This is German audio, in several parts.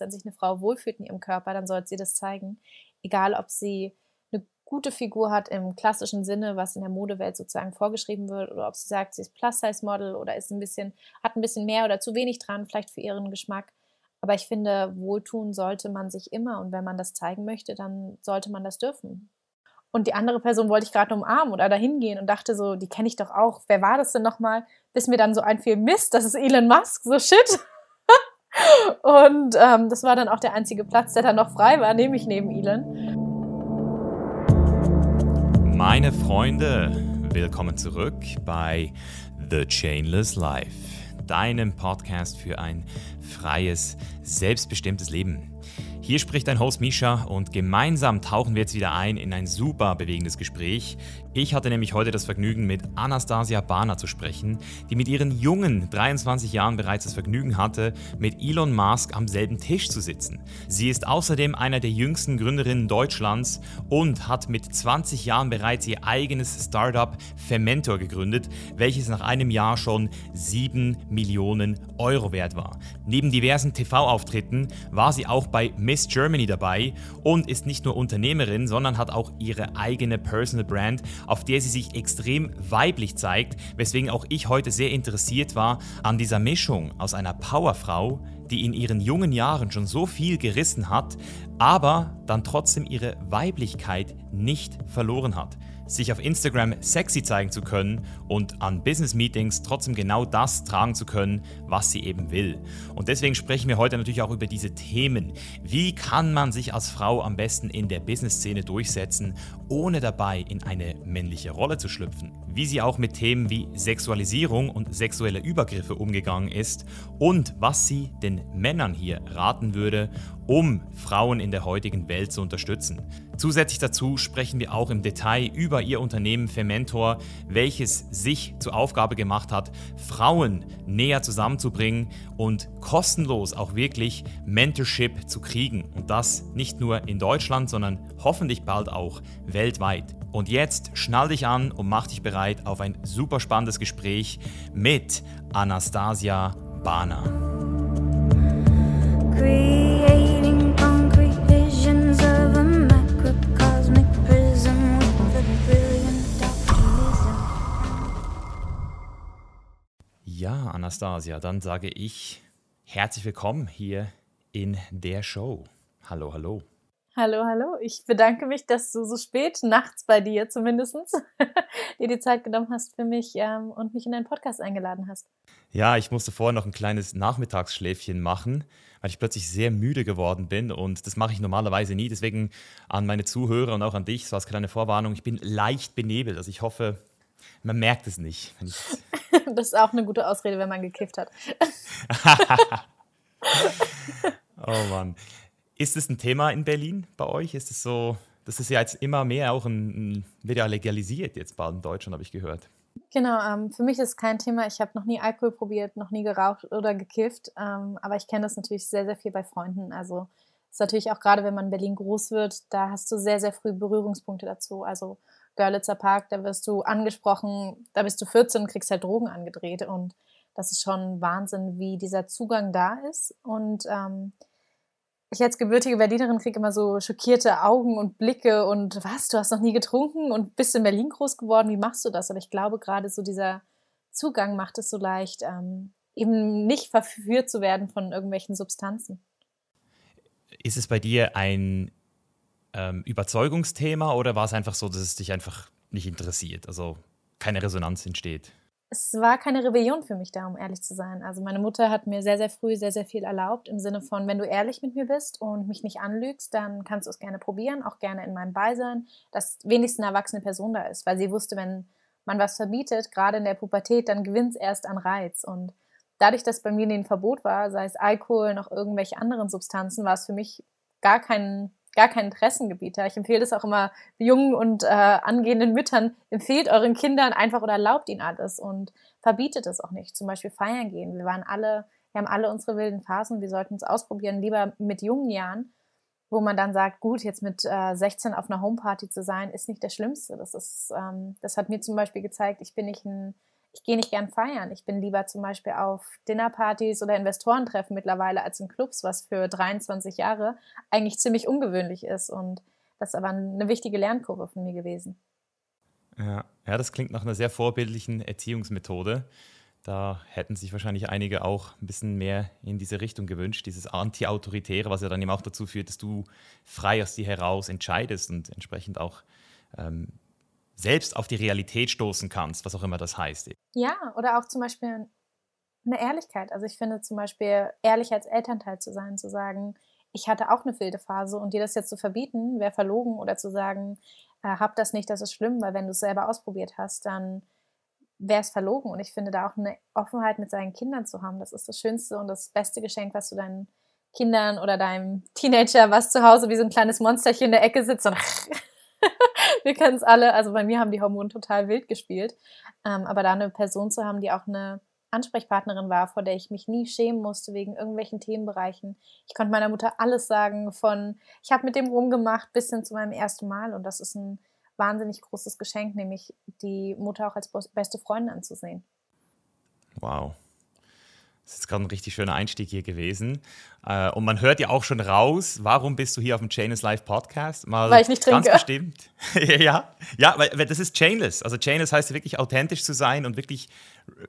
wenn sich eine Frau wohlfühlt in ihrem Körper, dann sollte sie das zeigen. Egal, ob sie eine gute Figur hat im klassischen Sinne, was in der Modewelt sozusagen vorgeschrieben wird, oder ob sie sagt, sie ist Plus-Size-Model oder ist ein bisschen, hat ein bisschen mehr oder zu wenig dran, vielleicht für ihren Geschmack. Aber ich finde, wohltun sollte man sich immer und wenn man das zeigen möchte, dann sollte man das dürfen. Und die andere Person wollte ich gerade umarmen oder dahin gehen und dachte so, die kenne ich doch auch. Wer war das denn nochmal? Bis mir dann so einfiel, Mist, das ist Elon Musk, so shit. Und ähm, das war dann auch der einzige Platz, der dann noch frei war, nämlich neben Elon. Meine Freunde, willkommen zurück bei The Chainless Life, deinem Podcast für ein freies, selbstbestimmtes Leben. Hier spricht dein Host Misha und gemeinsam tauchen wir jetzt wieder ein in ein super bewegendes Gespräch. Ich hatte nämlich heute das Vergnügen, mit Anastasia Bana zu sprechen, die mit ihren jungen 23 Jahren bereits das Vergnügen hatte, mit Elon Musk am selben Tisch zu sitzen. Sie ist außerdem einer der jüngsten Gründerinnen Deutschlands und hat mit 20 Jahren bereits ihr eigenes Startup Fermentor gegründet, welches nach einem Jahr schon 7 Millionen Euro wert war. Neben diversen TV-Auftritten war sie auch bei Miss Germany dabei und ist nicht nur Unternehmerin, sondern hat auch ihre eigene Personal Brand, auf der sie sich extrem weiblich zeigt, weswegen auch ich heute sehr interessiert war an dieser Mischung aus einer Powerfrau, die in ihren jungen Jahren schon so viel gerissen hat, aber dann trotzdem ihre Weiblichkeit nicht verloren hat sich auf Instagram sexy zeigen zu können und an Business Meetings trotzdem genau das tragen zu können, was sie eben will. Und deswegen sprechen wir heute natürlich auch über diese Themen. Wie kann man sich als Frau am besten in der Business-Szene durchsetzen, ohne dabei in eine männliche Rolle zu schlüpfen? Wie sie auch mit Themen wie Sexualisierung und sexuelle Übergriffe umgegangen ist und was sie den Männern hier raten würde, um Frauen in der heutigen Welt zu unterstützen. Zusätzlich dazu sprechen wir auch im Detail über ihr Unternehmen Fermentor, welches sich zur Aufgabe gemacht hat, Frauen näher zusammenzubringen und kostenlos auch wirklich Mentorship zu kriegen. Und das nicht nur in Deutschland, sondern hoffentlich bald auch weltweit. Und jetzt schnall dich an und mach dich bereit auf ein super spannendes Gespräch mit Anastasia Bana. Ja, Anastasia, dann sage ich herzlich willkommen hier in der Show. Hallo, hallo. Hallo, hallo. Ich bedanke mich, dass du so spät, nachts bei dir zumindest, dir die Zeit genommen hast für mich ähm, und mich in deinen Podcast eingeladen hast. Ja, ich musste vorher noch ein kleines Nachmittagsschläfchen machen, weil ich plötzlich sehr müde geworden bin und das mache ich normalerweise nie. Deswegen an meine Zuhörer und auch an dich, so als kleine Vorwarnung, ich bin leicht benebelt. Also ich hoffe, man merkt es nicht. das ist auch eine gute Ausrede, wenn man gekifft hat. oh Mann. Ist es ein Thema in Berlin bei euch? Ist es so, das ist ja jetzt immer mehr auch ein, ein wird ja legalisiert jetzt bald in Deutschland, habe ich gehört. Genau, ähm, für mich ist es kein Thema. Ich habe noch nie Alkohol probiert, noch nie geraucht oder gekifft. Ähm, aber ich kenne das natürlich sehr, sehr viel bei Freunden. Also ist natürlich auch gerade, wenn man in Berlin groß wird, da hast du sehr, sehr früh Berührungspunkte dazu. Also Görlitzer Park, da wirst du angesprochen, da bist du 14 und kriegst halt Drogen angedreht. Und das ist schon Wahnsinn, wie dieser Zugang da ist. Und ähm, ich als gebürtige Berlinerin kriege immer so schockierte Augen und Blicke und was, du hast noch nie getrunken und bist in Berlin groß geworden, wie machst du das? Aber ich glaube, gerade so dieser Zugang macht es so leicht, ähm, eben nicht verführt zu werden von irgendwelchen Substanzen. Ist es bei dir ein ähm, Überzeugungsthema oder war es einfach so, dass es dich einfach nicht interessiert, also keine Resonanz entsteht? Es war keine Rebellion für mich da, um ehrlich zu sein. Also meine Mutter hat mir sehr, sehr früh sehr, sehr viel erlaubt, im Sinne von, wenn du ehrlich mit mir bist und mich nicht anlügst, dann kannst du es gerne probieren, auch gerne in meinem Beisein, dass wenigstens eine erwachsene Person da ist, weil sie wusste, wenn man was verbietet, gerade in der Pubertät, dann gewinnt es erst an Reiz. Und dadurch, dass bei mir ein Verbot war, sei es Alkohol, noch irgendwelche anderen Substanzen, war es für mich gar kein gar kein Interessengebiet. Ich empfehle das auch immer jungen und äh, angehenden Müttern, empfehlt euren Kindern einfach oder erlaubt ihnen alles und verbietet es auch nicht. Zum Beispiel feiern gehen. Wir waren alle, wir haben alle unsere wilden Phasen, wir sollten es ausprobieren, lieber mit jungen Jahren, wo man dann sagt, gut, jetzt mit äh, 16 auf einer Homeparty zu sein, ist nicht das Schlimmste. Das ist, ähm, das hat mir zum Beispiel gezeigt, ich bin nicht ein ich gehe nicht gern feiern. Ich bin lieber zum Beispiel auf Dinnerpartys oder Investorentreffen mittlerweile als in Clubs, was für 23 Jahre eigentlich ziemlich ungewöhnlich ist. Und das ist aber eine wichtige Lernkurve von mir gewesen. Ja, ja das klingt nach einer sehr vorbildlichen Erziehungsmethode. Da hätten sich wahrscheinlich einige auch ein bisschen mehr in diese Richtung gewünscht, dieses Anti-Autoritäre, was ja dann eben auch dazu führt, dass du frei aus dir heraus entscheidest und entsprechend auch ähm, selbst auf die Realität stoßen kannst, was auch immer das heißt. Ja, oder auch zum Beispiel eine Ehrlichkeit. Also ich finde zum Beispiel, ehrlich als Elternteil zu sein, zu sagen, ich hatte auch eine wilde Phase und dir das jetzt zu verbieten, wäre verlogen oder zu sagen, äh, hab das nicht, das ist schlimm, weil wenn du es selber ausprobiert hast, dann wäre es verlogen. Und ich finde da auch eine Offenheit mit seinen Kindern zu haben, das ist das schönste und das beste Geschenk, was du deinen Kindern oder deinem Teenager, was zu Hause wie so ein kleines Monsterchen in der Ecke sitzt und wir kennen es alle. Also bei mir haben die Hormone total wild gespielt. Ähm, aber da eine Person zu haben, die auch eine Ansprechpartnerin war, vor der ich mich nie schämen musste wegen irgendwelchen Themenbereichen. Ich konnte meiner Mutter alles sagen, von ich habe mit dem rumgemacht bis hin zu meinem ersten Mal. Und das ist ein wahnsinnig großes Geschenk, nämlich die Mutter auch als beste Freundin anzusehen. Wow. Das ist gerade ein richtig schöner Einstieg hier gewesen. Äh, und man hört ja auch schon raus, warum bist du hier auf dem Chainless Live Podcast? Mal weil ich nicht trinke. Ganz bestimmt. ja, ja weil, weil, das ist Chainless. Also Chainless heißt wirklich authentisch zu sein und wirklich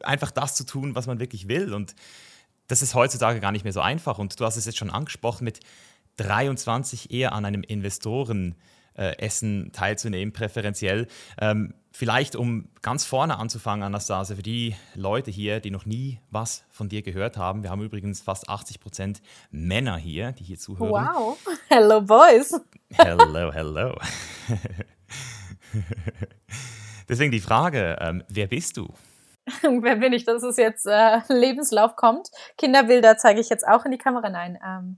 einfach das zu tun, was man wirklich will. Und das ist heutzutage gar nicht mehr so einfach. Und du hast es jetzt schon angesprochen mit 23 eher an einem Investoren äh, Essen teilzunehmen, präferenziell. Ähm, vielleicht, um ganz vorne anzufangen, Anastasia, für die Leute hier, die noch nie was von dir gehört haben. Wir haben übrigens fast 80 Prozent Männer hier, die hier zuhören. Wow. Hello, Boys. Hello, hello. Deswegen die Frage, ähm, wer bist du? wer bin ich, dass es jetzt äh, Lebenslauf kommt? Kinderbilder zeige ich jetzt auch in die Kamera. Nein, ähm,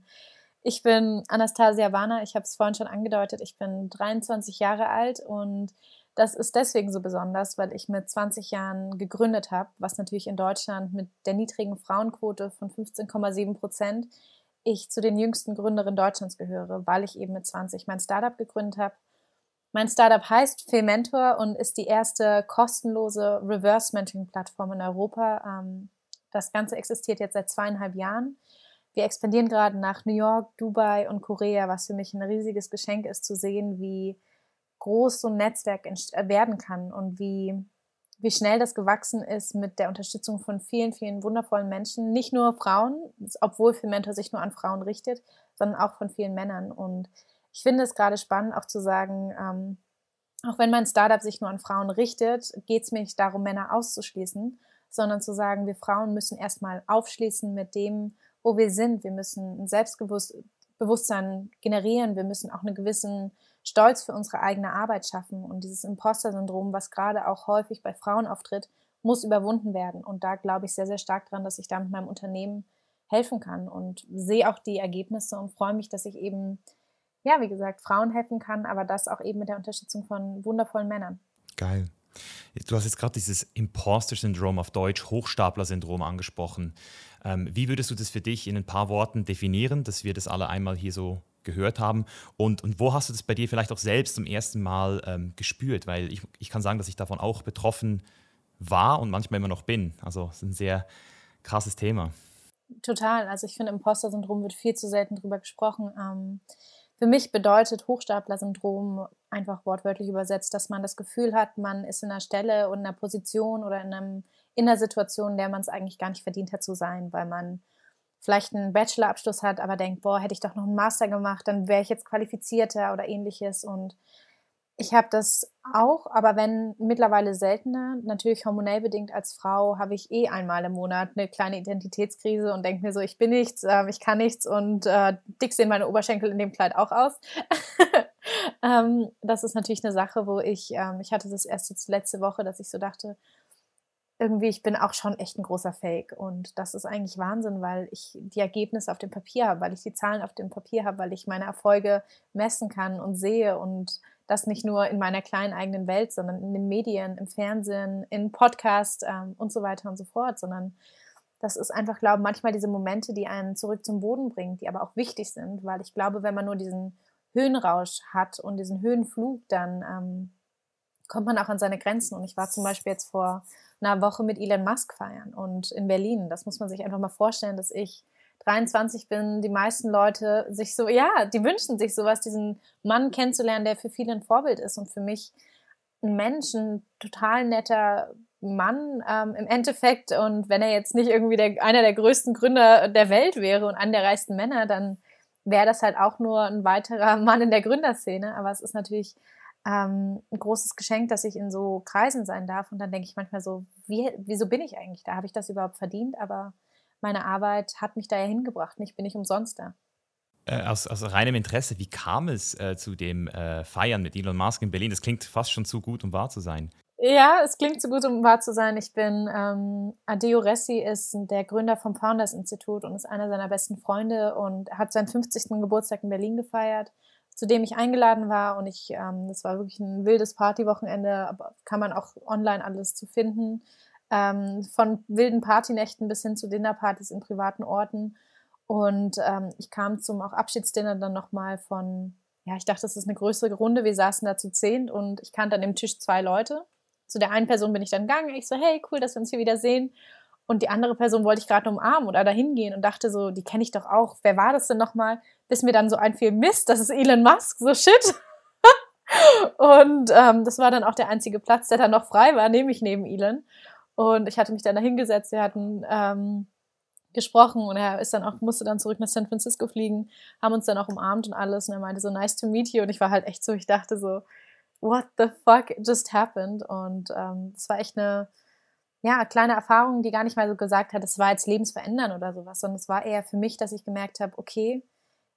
ich bin Anastasia Warner, ich habe es vorhin schon angedeutet, ich bin 23 Jahre alt und das ist deswegen so besonders, weil ich mit 20 Jahren gegründet habe, was natürlich in Deutschland mit der niedrigen Frauenquote von 15,7 Prozent ich zu den jüngsten Gründerinnen Deutschlands gehöre, weil ich eben mit 20 mein Startup gegründet habe. Mein Startup heißt Fementor und ist die erste kostenlose Reverse-Mentoring-Plattform in Europa. Ähm, das Ganze existiert jetzt seit zweieinhalb Jahren. Wir expandieren gerade nach New York, Dubai und Korea, was für mich ein riesiges Geschenk ist, zu sehen, wie groß so ein Netzwerk äh, werden kann und wie, wie schnell das gewachsen ist mit der Unterstützung von vielen, vielen wundervollen Menschen. Nicht nur Frauen, obwohl Mentor sich nur an Frauen richtet, sondern auch von vielen Männern. Und ich finde es gerade spannend, auch zu sagen, ähm, auch wenn mein Startup sich nur an Frauen richtet, geht es mir nicht darum, Männer auszuschließen, sondern zu sagen, wir Frauen müssen erstmal aufschließen mit dem, wo wir sind. Wir müssen ein Selbstbewusstsein generieren. Wir müssen auch einen gewissen Stolz für unsere eigene Arbeit schaffen. Und dieses Imposter-Syndrom, was gerade auch häufig bei Frauen auftritt, muss überwunden werden. Und da glaube ich sehr, sehr stark dran, dass ich da mit meinem Unternehmen helfen kann und sehe auch die Ergebnisse und freue mich, dass ich eben, ja, wie gesagt, Frauen helfen kann, aber das auch eben mit der Unterstützung von wundervollen Männern. Geil. Du hast jetzt gerade dieses Imposter-Syndrom auf Deutsch, Hochstapler-Syndrom angesprochen. Ähm, wie würdest du das für dich in ein paar Worten definieren, dass wir das alle einmal hier so gehört haben? Und, und wo hast du das bei dir vielleicht auch selbst zum ersten Mal ähm, gespürt? Weil ich, ich kann sagen, dass ich davon auch betroffen war und manchmal immer noch bin. Also es ist ein sehr krasses Thema. Total. Also ich finde, Imposter-Syndrom wird viel zu selten drüber gesprochen. Ähm, für mich bedeutet Hochstapler-Syndrom einfach wortwörtlich übersetzt, dass man das Gefühl hat, man ist in einer Stelle und in einer Position oder in, einem, in einer Situation, in der man es eigentlich gar nicht verdient hat zu sein, weil man vielleicht einen Bachelorabschluss hat, aber denkt, boah, hätte ich doch noch einen Master gemacht, dann wäre ich jetzt qualifizierter oder ähnliches und ich habe das auch, aber wenn mittlerweile seltener, natürlich hormonell bedingt als Frau, habe ich eh einmal im Monat eine kleine Identitätskrise und denke mir so, ich bin nichts, äh, ich kann nichts und äh, dick sehen meine Oberschenkel in dem Kleid auch aus. ähm, das ist natürlich eine Sache, wo ich, ähm, ich hatte das erst jetzt letzte Woche, dass ich so dachte, irgendwie, ich bin auch schon echt ein großer Fake. Und das ist eigentlich Wahnsinn, weil ich die Ergebnisse auf dem Papier habe, weil ich die Zahlen auf dem Papier habe, weil ich meine Erfolge messen kann und sehe und das nicht nur in meiner kleinen eigenen Welt, sondern in den Medien, im Fernsehen, in Podcasts ähm, und so weiter und so fort, sondern das ist einfach, glaube ich, manchmal diese Momente, die einen zurück zum Boden bringen, die aber auch wichtig sind, weil ich glaube, wenn man nur diesen Höhenrausch hat und diesen Höhenflug, dann ähm, kommt man auch an seine Grenzen. Und ich war zum Beispiel jetzt vor einer Woche mit Elon Musk feiern und in Berlin. Das muss man sich einfach mal vorstellen, dass ich 23 bin, die meisten Leute sich so, ja, die wünschen sich sowas, diesen Mann kennenzulernen, der für viele ein Vorbild ist und für mich ein Mensch, ein total netter Mann ähm, im Endeffekt. Und wenn er jetzt nicht irgendwie der, einer der größten Gründer der Welt wäre und einer der reichsten Männer, dann wäre das halt auch nur ein weiterer Mann in der Gründerszene. Aber es ist natürlich ähm, ein großes Geschenk, dass ich in so Kreisen sein darf. Und dann denke ich manchmal so, wie, wieso bin ich eigentlich da? Habe ich das überhaupt verdient? Aber meine Arbeit hat mich da ja hingebracht. Ich bin nicht umsonst da. Äh, aus, aus, reinem Interesse, wie kam es äh, zu dem äh, Feiern mit Elon Musk in Berlin? Das klingt fast schon zu gut, um wahr zu sein. Ja, es klingt zu gut, um wahr zu sein. Ich bin, ähm, Adeo Ressi ist der Gründer vom Founders Institut und ist einer seiner besten Freunde und hat seinen 50. Geburtstag in Berlin gefeiert, zu dem ich eingeladen war und ich, ähm, das war wirklich ein wildes Partywochenende, aber kann man auch online alles zu finden, ähm, von wilden Partynächten bis hin zu Dinnerpartys in privaten Orten und ähm, ich kam zum auch Abschiedsdinner dann nochmal von, ja, ich dachte, das ist eine größere Runde, wir saßen da zu zehn und ich kannte an dem Tisch zwei Leute zu der einen Person bin ich dann gegangen. Ich so, hey, cool, dass wir uns hier wieder sehen. Und die andere Person wollte ich gerade umarmen oder dahin gehen und dachte so, die kenne ich doch auch. Wer war das denn nochmal? Bis mir dann so einfiel, Mist, das ist Elon Musk, so shit. und ähm, das war dann auch der einzige Platz, der dann noch frei war, nämlich neben Elon. Und ich hatte mich dann da hingesetzt, wir hatten ähm, gesprochen und er ist dann auch, musste dann zurück nach San Francisco fliegen, haben uns dann auch umarmt und alles und er meinte so, nice to meet you und ich war halt echt so, ich dachte so, what the fuck just happened? Und ähm, das war echt eine ja, kleine Erfahrung, die gar nicht mal so gesagt hat, es war jetzt lebensverändern oder sowas, sondern es war eher für mich, dass ich gemerkt habe, okay,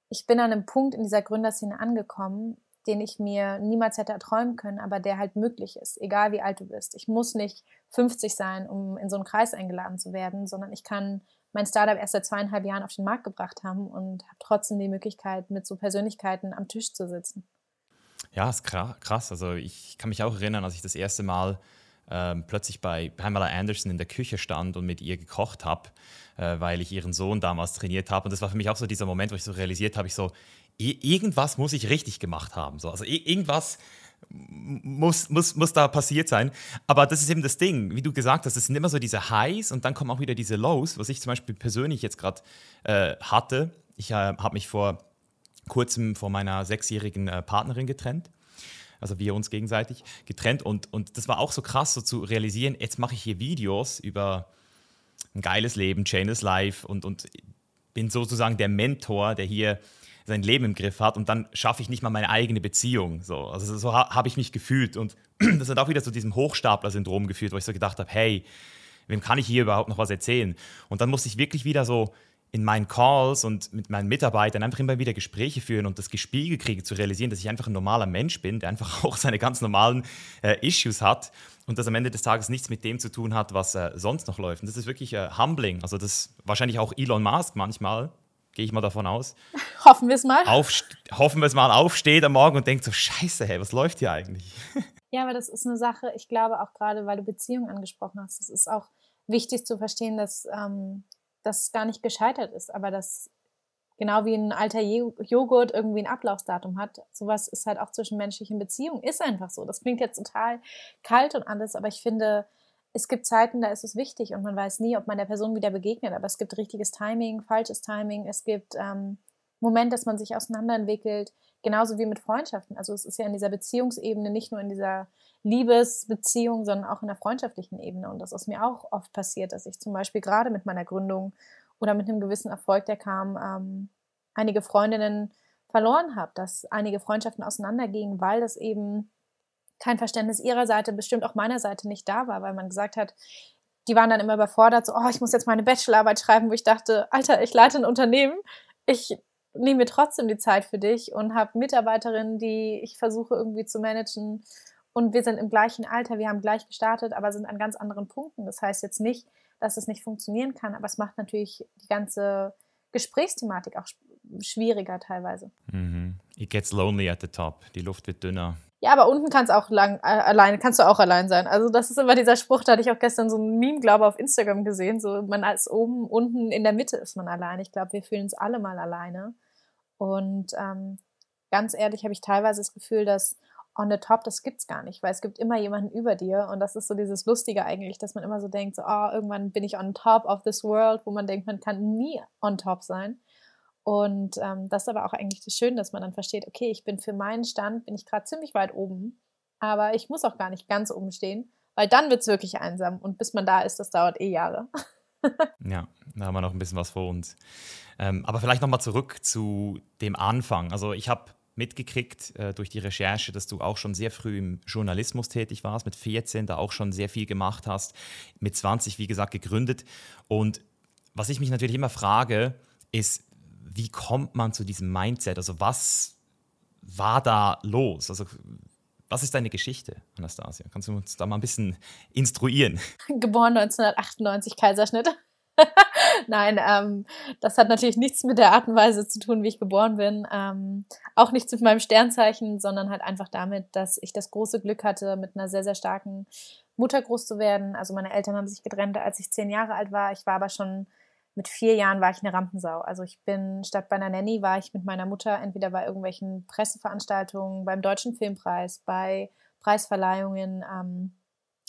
ich bin an einem Punkt in dieser Gründerszene angekommen, den ich mir niemals hätte erträumen können, aber der halt möglich ist, egal wie alt du bist. Ich muss nicht 50 sein, um in so einen Kreis eingeladen zu werden, sondern ich kann mein Startup erst seit zweieinhalb Jahren auf den Markt gebracht haben und habe trotzdem die Möglichkeit, mit so Persönlichkeiten am Tisch zu sitzen. Ja, ist krass. Also ich kann mich auch erinnern, als ich das erste Mal ähm, plötzlich bei Pamela Anderson in der Küche stand und mit ihr gekocht habe, äh, weil ich ihren Sohn damals trainiert habe. Und das war für mich auch so dieser Moment, wo ich so realisiert habe, ich so, irgendwas muss ich richtig gemacht haben. So. Also irgendwas muss, muss, muss da passiert sein. Aber das ist eben das Ding, wie du gesagt hast, es sind immer so diese Highs und dann kommen auch wieder diese Lows, was ich zum Beispiel persönlich jetzt gerade äh, hatte. Ich äh, habe mich vor kurzem von meiner sechsjährigen äh, Partnerin getrennt. Also wir uns gegenseitig getrennt. Und, und das war auch so krass, so zu realisieren, jetzt mache ich hier Videos über ein geiles Leben, Chainless Life und, und bin sozusagen der Mentor, der hier sein Leben im Griff hat und dann schaffe ich nicht mal meine eigene Beziehung. So. Also so ha habe ich mich gefühlt und das hat auch wieder zu diesem Hochstapler-Syndrom geführt, wo ich so gedacht habe, hey, wem kann ich hier überhaupt noch was erzählen? Und dann musste ich wirklich wieder so in meinen Calls und mit meinen Mitarbeitern einfach immer wieder Gespräche führen und das Gespiegel kriege, zu realisieren, dass ich einfach ein normaler Mensch bin, der einfach auch seine ganz normalen äh, Issues hat und das am Ende des Tages nichts mit dem zu tun hat, was äh, sonst noch läuft. Und das ist wirklich äh, humbling. Also das wahrscheinlich auch Elon Musk manchmal, gehe ich mal davon aus. Hoffen wir es mal. hoffen wir es mal, aufsteht am Morgen und denkt so, scheiße, hey, was läuft hier eigentlich? Ja, aber das ist eine Sache, ich glaube auch gerade, weil du Beziehungen angesprochen hast, es ist auch wichtig zu verstehen, dass ähm, das gar nicht gescheitert ist, aber das genau wie ein alter Joghurt irgendwie ein Ablaufsdatum hat, sowas ist halt auch zwischen menschlichen Beziehungen, ist einfach so. Das klingt jetzt total kalt und alles, aber ich finde, es gibt Zeiten, da ist es wichtig und man weiß nie, ob man der Person wieder begegnet, aber es gibt richtiges Timing, falsches Timing, es gibt ähm, Moment, dass man sich auseinanderentwickelt, genauso wie mit Freundschaften. Also es ist ja in dieser Beziehungsebene, nicht nur in dieser Liebesbeziehung, sondern auch in der freundschaftlichen Ebene. Und das ist mir auch oft passiert, dass ich zum Beispiel gerade mit meiner Gründung oder mit einem gewissen Erfolg, der kam, ähm, einige Freundinnen verloren habe, dass einige Freundschaften auseinandergingen, weil das eben kein Verständnis ihrer Seite, bestimmt auch meiner Seite nicht da war, weil man gesagt hat, die waren dann immer überfordert, so, oh, ich muss jetzt meine Bachelorarbeit schreiben, wo ich dachte, Alter, ich leite ein Unternehmen, ich nehme mir trotzdem die Zeit für dich und habe Mitarbeiterinnen, die ich versuche irgendwie zu managen und wir sind im gleichen Alter, wir haben gleich gestartet, aber sind an ganz anderen Punkten. Das heißt jetzt nicht, dass es nicht funktionieren kann, aber es macht natürlich die ganze Gesprächsthematik auch schwieriger teilweise. Mhm. It gets lonely at the top. Die Luft wird dünner. Ja, aber unten kannst auch lang, äh, alleine, kannst du auch allein sein. Also das ist immer dieser Spruch, da hatte ich auch gestern so ein Meme, glaube ich, auf Instagram gesehen. So, man ist oben, unten in der Mitte ist man allein. Ich glaube, wir fühlen uns alle mal alleine. Und ähm, ganz ehrlich habe ich teilweise das Gefühl, dass on the top, das gibt's gar nicht, weil es gibt immer jemanden über dir und das ist so dieses Lustige eigentlich, dass man immer so denkt, so, oh, irgendwann bin ich on top of this world, wo man denkt, man kann nie on top sein. Und ähm, das ist aber auch eigentlich das Schöne, dass man dann versteht, okay, ich bin für meinen Stand, bin ich gerade ziemlich weit oben, aber ich muss auch gar nicht ganz oben stehen, weil dann wird es wirklich einsam und bis man da ist, das dauert eh Jahre. ja, da haben wir noch ein bisschen was vor uns. Ähm, aber vielleicht nochmal zurück zu dem Anfang. Also ich habe mitgekriegt äh, durch die Recherche, dass du auch schon sehr früh im Journalismus tätig warst, mit 14 da auch schon sehr viel gemacht hast, mit 20 wie gesagt gegründet. Und was ich mich natürlich immer frage, ist, wie kommt man zu diesem Mindset? Also was war da los? Also was ist deine Geschichte, Anastasia? Kannst du uns da mal ein bisschen instruieren? Geboren 1998, Kaiserschnitt. Nein, ähm, das hat natürlich nichts mit der Art und Weise zu tun, wie ich geboren bin. Ähm, auch nichts mit meinem Sternzeichen, sondern halt einfach damit, dass ich das große Glück hatte, mit einer sehr, sehr starken Mutter groß zu werden. Also meine Eltern haben sich getrennt, als ich zehn Jahre alt war. Ich war aber schon mit vier Jahren war ich eine Rampensau. Also ich bin statt bei einer Nanny war ich mit meiner Mutter entweder bei irgendwelchen Presseveranstaltungen, beim Deutschen Filmpreis, bei Preisverleihungen. Ähm,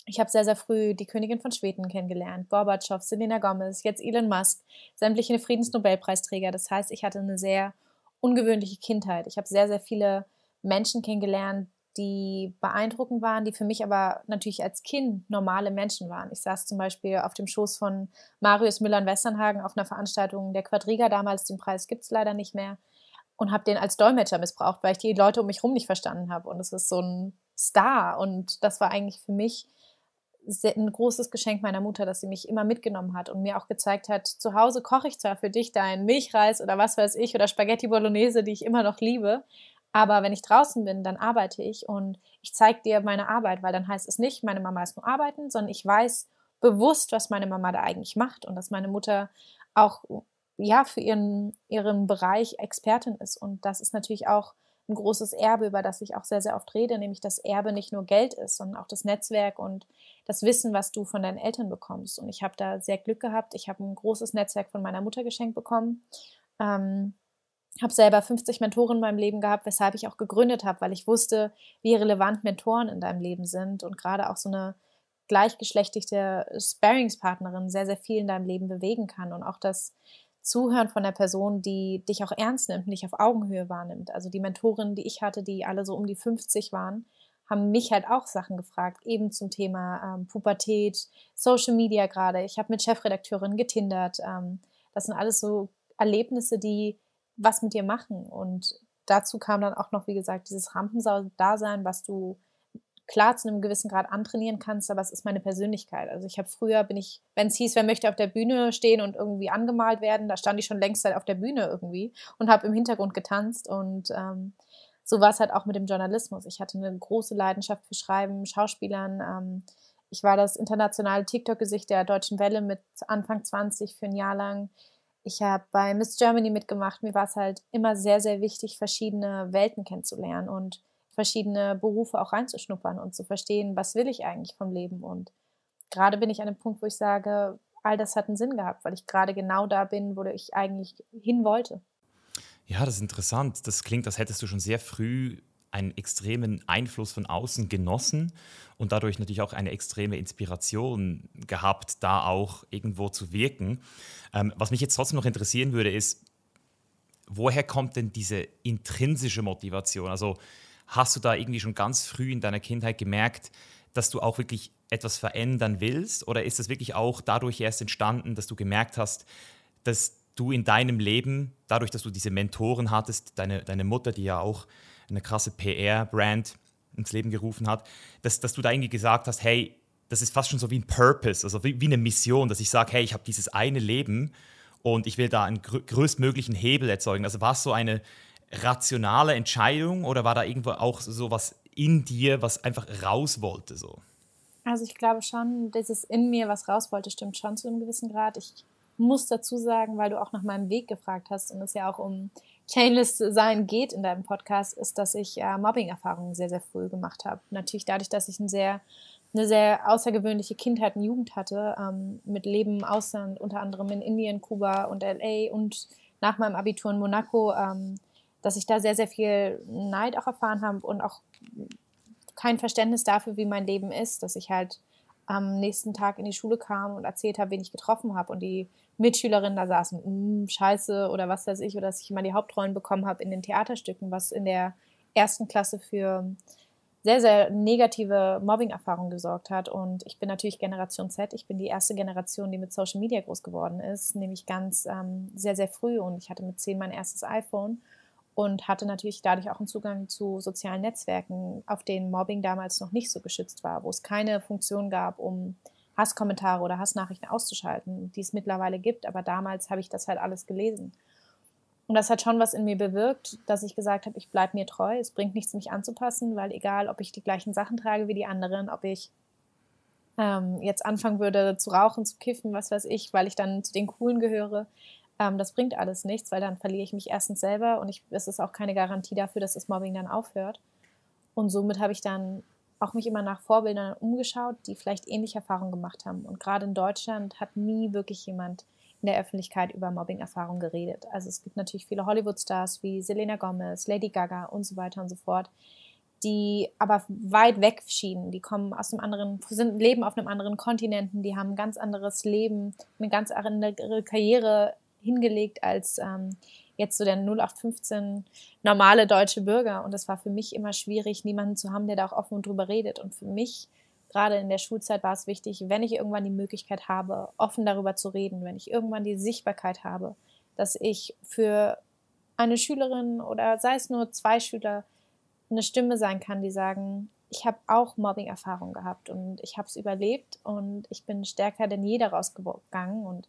ich habe sehr, sehr früh die Königin von Schweden kennengelernt, Gorbatschow, Selena Gomez, jetzt Elon Musk, sämtliche Friedensnobelpreisträger. Das heißt, ich hatte eine sehr ungewöhnliche Kindheit. Ich habe sehr, sehr viele Menschen kennengelernt, die beeindruckend waren, die für mich aber natürlich als Kind normale Menschen waren. Ich saß zum Beispiel auf dem Schoß von Marius Müller in Westernhagen auf einer Veranstaltung der Quadriga damals, den Preis gibt es leider nicht mehr, und habe den als Dolmetscher missbraucht, weil ich die Leute um mich herum nicht verstanden habe. Und es ist so ein Star. Und das war eigentlich für mich ein großes Geschenk meiner Mutter, dass sie mich immer mitgenommen hat und mir auch gezeigt hat, zu Hause koche ich zwar für dich deinen Milchreis oder was weiß ich oder Spaghetti Bolognese, die ich immer noch liebe, aber wenn ich draußen bin, dann arbeite ich und ich zeige dir meine Arbeit, weil dann heißt es nicht, meine Mama ist nur arbeiten, sondern ich weiß bewusst, was meine Mama da eigentlich macht und dass meine Mutter auch ja für ihren, ihren Bereich Expertin ist. Und das ist natürlich auch ein großes Erbe, über das ich auch sehr, sehr oft rede, nämlich dass Erbe nicht nur Geld ist, sondern auch das Netzwerk und das Wissen, was du von deinen Eltern bekommst. Und ich habe da sehr Glück gehabt. Ich habe ein großes Netzwerk von meiner Mutter geschenkt bekommen. Ähm, habe selber 50 Mentoren in meinem Leben gehabt, weshalb ich auch gegründet habe, weil ich wusste, wie relevant Mentoren in deinem Leben sind und gerade auch so eine gleichgeschlechtliche Sparingspartnerin sehr, sehr viel in deinem Leben bewegen kann und auch das Zuhören von der Person, die dich auch ernst nimmt dich auf Augenhöhe wahrnimmt. Also die Mentorinnen, die ich hatte, die alle so um die 50 waren, haben mich halt auch Sachen gefragt, eben zum Thema ähm, Pubertät, Social Media gerade. Ich habe mit Chefredakteurin getindert. Ähm, das sind alles so Erlebnisse, die was mit dir machen. Und dazu kam dann auch noch, wie gesagt, dieses Rampensau-Dasein, was du klar zu einem gewissen Grad antrainieren kannst, aber es ist meine Persönlichkeit. Also ich habe früher, bin ich, wenn es hieß, wer möchte auf der Bühne stehen und irgendwie angemalt werden, da stand ich schon längst halt auf der Bühne irgendwie und habe im Hintergrund getanzt und ähm, so war es halt auch mit dem Journalismus. Ich hatte eine große Leidenschaft für Schreiben, Schauspielern. Ähm, ich war das internationale TikTok-Gesicht der Deutschen Welle mit Anfang 20 für ein Jahr lang. Ich habe bei Miss Germany mitgemacht. Mir war es halt immer sehr, sehr wichtig, verschiedene Welten kennenzulernen und verschiedene Berufe auch reinzuschnuppern und zu verstehen, was will ich eigentlich vom Leben. Und gerade bin ich an einem Punkt, wo ich sage, all das hat einen Sinn gehabt, weil ich gerade genau da bin, wo ich eigentlich hin wollte. Ja, das ist interessant. Das klingt, als hättest du schon sehr früh einen extremen Einfluss von außen genossen und dadurch natürlich auch eine extreme Inspiration gehabt, da auch irgendwo zu wirken. Ähm, was mich jetzt trotzdem noch interessieren würde, ist, woher kommt denn diese intrinsische Motivation? Also hast du da irgendwie schon ganz früh in deiner Kindheit gemerkt, dass du auch wirklich etwas verändern willst? Oder ist das wirklich auch dadurch erst entstanden, dass du gemerkt hast, dass du in deinem Leben, dadurch, dass du diese Mentoren hattest, deine, deine Mutter, die ja auch eine krasse PR-Brand ins Leben gerufen hat, dass, dass du da irgendwie gesagt hast, hey, das ist fast schon so wie ein Purpose, also wie, wie eine Mission, dass ich sage, hey, ich habe dieses eine Leben und ich will da einen grö größtmöglichen Hebel erzeugen. Also war es so eine rationale Entscheidung oder war da irgendwo auch so was in dir, was einfach raus wollte so? Also ich glaube schon, dieses in mir, was raus wollte, stimmt schon zu einem gewissen Grad. Ich muss dazu sagen, weil du auch nach meinem Weg gefragt hast und es ja auch um Chainless sein geht in deinem Podcast, ist, dass ich äh, Mobbing-Erfahrungen sehr, sehr früh gemacht habe. Natürlich dadurch, dass ich ein sehr, eine sehr außergewöhnliche Kindheit und Jugend hatte, ähm, mit Leben im Ausland, unter anderem in Indien, Kuba und LA und nach meinem Abitur in Monaco, ähm, dass ich da sehr, sehr viel Neid auch erfahren habe und auch kein Verständnis dafür, wie mein Leben ist, dass ich halt am nächsten Tag in die Schule kam und erzählt habe, wen ich getroffen habe und die Mitschülerinnen da saßen, mm, scheiße oder was weiß ich, oder dass ich immer die Hauptrollen bekommen habe in den Theaterstücken, was in der ersten Klasse für sehr, sehr negative Mobbing-Erfahrungen gesorgt hat. Und ich bin natürlich Generation Z. Ich bin die erste Generation, die mit Social Media groß geworden ist, nämlich ganz ähm, sehr, sehr früh. Und ich hatte mit zehn mein erstes iPhone und hatte natürlich dadurch auch einen Zugang zu sozialen Netzwerken, auf denen Mobbing damals noch nicht so geschützt war, wo es keine Funktion gab, um Hasskommentare oder Hassnachrichten auszuschalten, die es mittlerweile gibt. Aber damals habe ich das halt alles gelesen. Und das hat schon was in mir bewirkt, dass ich gesagt habe, ich bleibe mir treu. Es bringt nichts, mich anzupassen, weil egal, ob ich die gleichen Sachen trage wie die anderen, ob ich ähm, jetzt anfangen würde zu rauchen, zu kiffen, was weiß ich, weil ich dann zu den Coolen gehöre, ähm, das bringt alles nichts, weil dann verliere ich mich erstens selber und ich, es ist auch keine Garantie dafür, dass das Mobbing dann aufhört. Und somit habe ich dann auch mich immer nach Vorbildern umgeschaut, die vielleicht ähnliche Erfahrungen gemacht haben. Und gerade in Deutschland hat nie wirklich jemand in der Öffentlichkeit über Mobbing-Erfahrungen geredet. Also es gibt natürlich viele Hollywood-Stars wie Selena Gomez, Lady Gaga und so weiter und so fort, die aber weit weg schienen. Die kommen aus einem anderen, sind, leben auf einem anderen Kontinenten, die haben ein ganz anderes Leben, eine ganz andere Karriere hingelegt als ähm, jetzt so der 0815 normale deutsche Bürger. Und es war für mich immer schwierig, niemanden zu haben, der da auch offen drüber redet. Und für mich gerade in der Schulzeit war es wichtig, wenn ich irgendwann die Möglichkeit habe, offen darüber zu reden, wenn ich irgendwann die Sichtbarkeit habe, dass ich für eine Schülerin oder sei es nur zwei Schüler eine Stimme sein kann, die sagen, ich habe auch Mobbing-Erfahrung gehabt und ich habe es überlebt und ich bin stärker denn je daraus gegangen und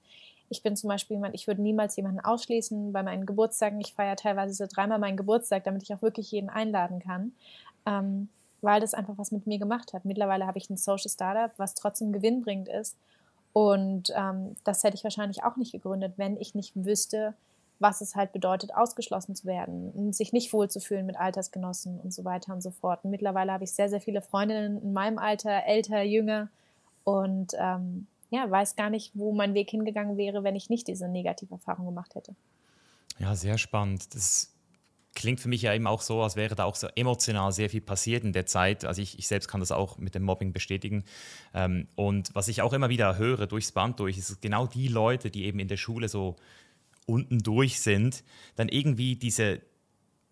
ich bin zum Beispiel jemand, ich würde niemals jemanden ausschließen bei meinen Geburtstagen. Ich feiere teilweise dreimal meinen Geburtstag, damit ich auch wirklich jeden einladen kann. Ähm, weil das einfach was mit mir gemacht hat. Mittlerweile habe ich ein Social Startup, was trotzdem gewinnbringend ist. Und ähm, das hätte ich wahrscheinlich auch nicht gegründet, wenn ich nicht wüsste, was es halt bedeutet, ausgeschlossen zu werden, sich nicht wohlzufühlen mit Altersgenossen und so weiter und so fort. Und mittlerweile habe ich sehr, sehr viele Freundinnen in meinem Alter, älter, jünger und ähm, ja, weiß gar nicht, wo mein Weg hingegangen wäre, wenn ich nicht diese negative Erfahrung gemacht hätte. Ja, sehr spannend. Das klingt für mich ja eben auch so, als wäre da auch so emotional sehr viel passiert in der Zeit. Also ich, ich selbst kann das auch mit dem Mobbing bestätigen. Ähm, und was ich auch immer wieder höre durchs Band durch, ist genau die Leute, die eben in der Schule so unten durch sind, dann irgendwie diese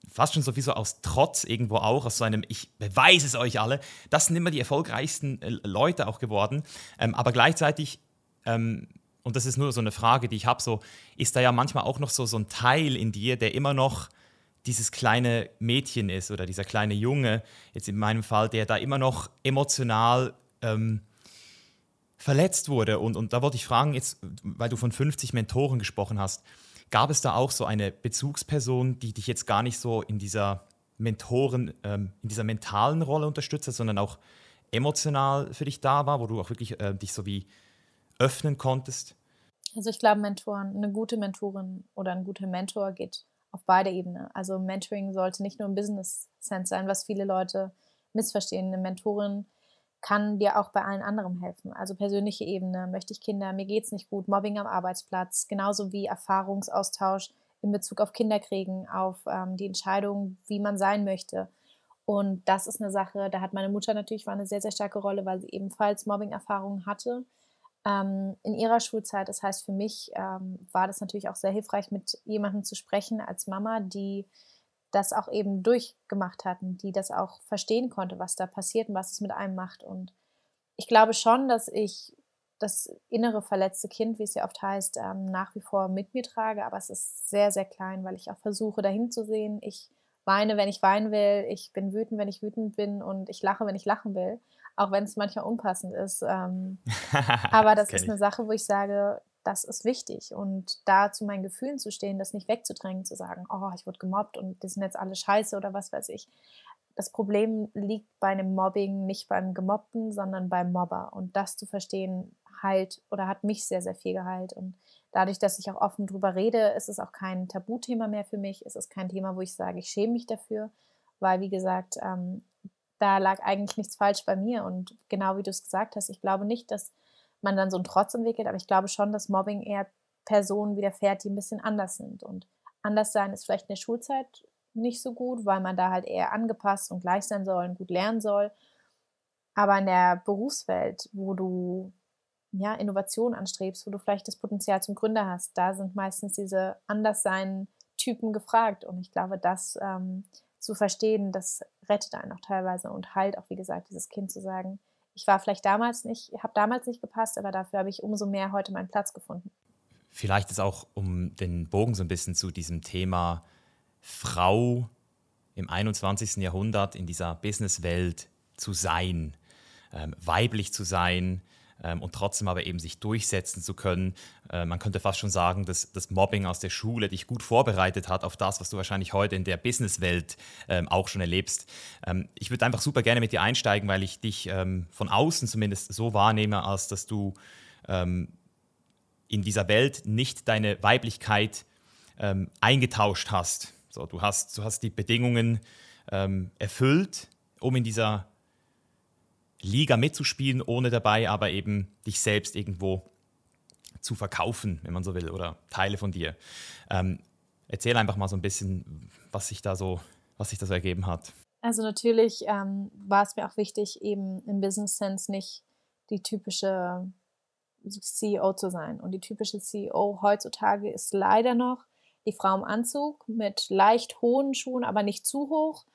fast schon sowieso aus Trotz irgendwo auch, aus so einem Ich beweise es euch alle, das sind immer die erfolgreichsten äh, Leute auch geworden. Ähm, aber gleichzeitig ähm, und das ist nur so eine Frage, die ich habe, so ist da ja manchmal auch noch so, so ein Teil in dir, der immer noch dieses kleine Mädchen ist oder dieser kleine Junge, jetzt in meinem Fall, der da immer noch emotional ähm, verletzt wurde. Und, und da wollte ich fragen, jetzt, weil du von 50 Mentoren gesprochen hast, gab es da auch so eine Bezugsperson, die dich jetzt gar nicht so in dieser Mentoren, ähm, in dieser mentalen Rolle unterstützt, sondern auch emotional für dich da war, wo du auch wirklich äh, dich so wie öffnen konntest? Also ich glaube, Mentoren, eine gute Mentorin oder ein guter Mentor geht auf beide Ebenen. Also Mentoring sollte nicht nur im Business Sense sein, was viele Leute missverstehen. Eine Mentorin kann dir auch bei allen anderen helfen. Also persönliche Ebene, möchte ich Kinder, mir geht es nicht gut, Mobbing am Arbeitsplatz, genauso wie Erfahrungsaustausch in Bezug auf Kinderkriegen, auf ähm, die Entscheidung, wie man sein möchte. Und das ist eine Sache, da hat meine Mutter natürlich war eine sehr, sehr starke Rolle, weil sie ebenfalls Mobbing-Erfahrungen hatte ähm, in ihrer Schulzeit. Das heißt, für mich ähm, war das natürlich auch sehr hilfreich, mit jemandem zu sprechen als Mama, die das auch eben durchgemacht hatten, die das auch verstehen konnte, was da passiert und was es mit einem macht. Und ich glaube schon, dass ich das innere verletzte Kind, wie es ja oft heißt, ähm, nach wie vor mit mir trage, aber es ist sehr, sehr klein, weil ich auch versuche, dahin zu sehen. Ich weine, wenn ich weinen will, ich bin wütend, wenn ich wütend bin und ich lache, wenn ich lachen will auch wenn es manchmal unpassend ist. Ähm, aber das, das ist eine Sache, wo ich sage, das ist wichtig. Und da zu meinen Gefühlen zu stehen, das nicht wegzudrängen, zu sagen, oh, ich wurde gemobbt und die sind jetzt alle scheiße oder was weiß ich. Das Problem liegt bei einem Mobbing nicht beim Gemobbten, sondern beim Mobber. Und das zu verstehen, heilt oder hat mich sehr, sehr viel geheilt. Und dadurch, dass ich auch offen drüber rede, ist es auch kein Tabuthema mehr für mich. Es ist kein Thema, wo ich sage, ich schäme mich dafür, weil, wie gesagt, ähm, da lag eigentlich nichts falsch bei mir. Und genau wie du es gesagt hast, ich glaube nicht, dass man dann so einen Trotz entwickelt, aber ich glaube schon, dass Mobbing eher Personen widerfährt, die ein bisschen anders sind. Und anders sein ist vielleicht in der Schulzeit nicht so gut, weil man da halt eher angepasst und gleich sein soll und gut lernen soll. Aber in der Berufswelt, wo du ja, Innovation anstrebst, wo du vielleicht das Potenzial zum Gründer hast, da sind meistens diese Anderssein-Typen gefragt. Und ich glaube, das ähm, zu verstehen, das rettet einen auch teilweise und halt auch, wie gesagt, dieses Kind zu sagen, ich war vielleicht damals nicht, habe damals nicht gepasst, aber dafür habe ich umso mehr heute meinen Platz gefunden. Vielleicht ist auch, um den Bogen so ein bisschen zu diesem Thema Frau im 21. Jahrhundert in dieser Businesswelt zu sein, ähm, weiblich zu sein, ähm, und trotzdem aber eben sich durchsetzen zu können. Äh, man könnte fast schon sagen, dass das Mobbing aus der Schule dich gut vorbereitet hat auf das, was du wahrscheinlich heute in der Businesswelt ähm, auch schon erlebst. Ähm, ich würde einfach super gerne mit dir einsteigen, weil ich dich ähm, von außen zumindest so wahrnehme, als dass du ähm, in dieser Welt nicht deine Weiblichkeit ähm, eingetauscht hast. So, du, hast du hast die Bedingungen erfüllt, um in dieser Liga mitzuspielen, ohne dabei aber eben dich selbst irgendwo zu verkaufen, wenn man so will, oder Teile von dir. Ähm, erzähl einfach mal so ein bisschen, was sich da so, was sich da ergeben hat. Also natürlich ähm, war es mir auch wichtig, eben im Business Sense nicht die typische CEO zu sein. Und die typische CEO heutzutage ist leider noch die Frau im Anzug mit leicht hohen Schuhen, aber nicht zu hoch,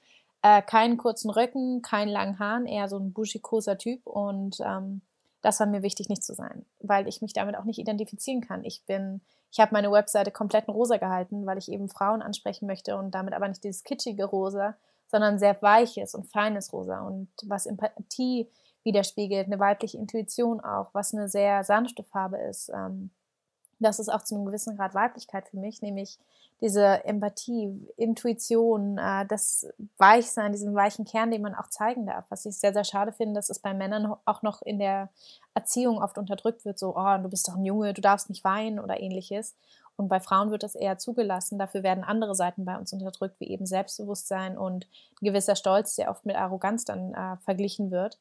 äh, keinen kurzen Röcken, keinen langen Haaren, eher so ein buschikoser Typ. Und ähm, das war mir wichtig, nicht zu sein, weil ich mich damit auch nicht identifizieren kann. Ich bin, ich habe meine Webseite komplett in rosa gehalten, weil ich eben Frauen ansprechen möchte und damit aber nicht dieses kitschige Rosa, sondern sehr weiches und feines Rosa und was Empathie widerspiegelt, eine weibliche Intuition auch, was eine sehr sanfte Farbe ist. Ähm, das ist auch zu einem gewissen Grad Weiblichkeit für mich, nämlich diese Empathie, Intuition, äh, das Weichsein, diesen weichen Kern, den man auch zeigen darf. Was ich sehr, sehr schade finde, dass es bei Männern auch noch in der Erziehung oft unterdrückt wird, so, oh, du bist doch ein Junge, du darfst nicht weinen oder ähnliches. Und bei Frauen wird das eher zugelassen. Dafür werden andere Seiten bei uns unterdrückt, wie eben Selbstbewusstsein und ein gewisser Stolz, der oft mit Arroganz dann äh, verglichen wird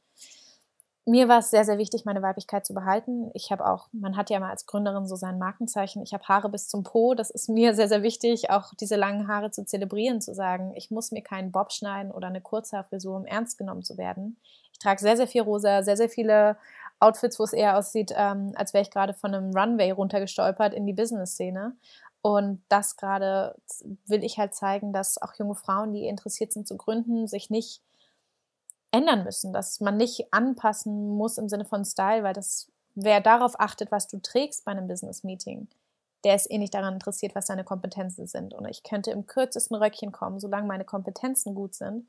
mir war es sehr, sehr wichtig, meine Weiblichkeit zu behalten. Ich habe auch, man hat ja mal als Gründerin so sein Markenzeichen. Ich habe Haare bis zum Po. Das ist mir sehr, sehr wichtig, auch diese langen Haare zu zelebrieren, zu sagen, ich muss mir keinen Bob schneiden oder eine Kurzhaarfrisur, um ernst genommen zu werden. Ich trage sehr, sehr viel rosa, sehr, sehr viele Outfits, wo es eher aussieht, ähm, als wäre ich gerade von einem Runway runtergestolpert in die Business-Szene. Und das gerade will ich halt zeigen, dass auch junge Frauen, die interessiert sind zu gründen, sich nicht ändern müssen, dass man nicht anpassen muss im Sinne von Style, weil das, wer darauf achtet, was du trägst bei einem Business-Meeting, der ist eh nicht daran interessiert, was deine Kompetenzen sind. Und ich könnte im kürzesten Röckchen kommen, solange meine Kompetenzen gut sind,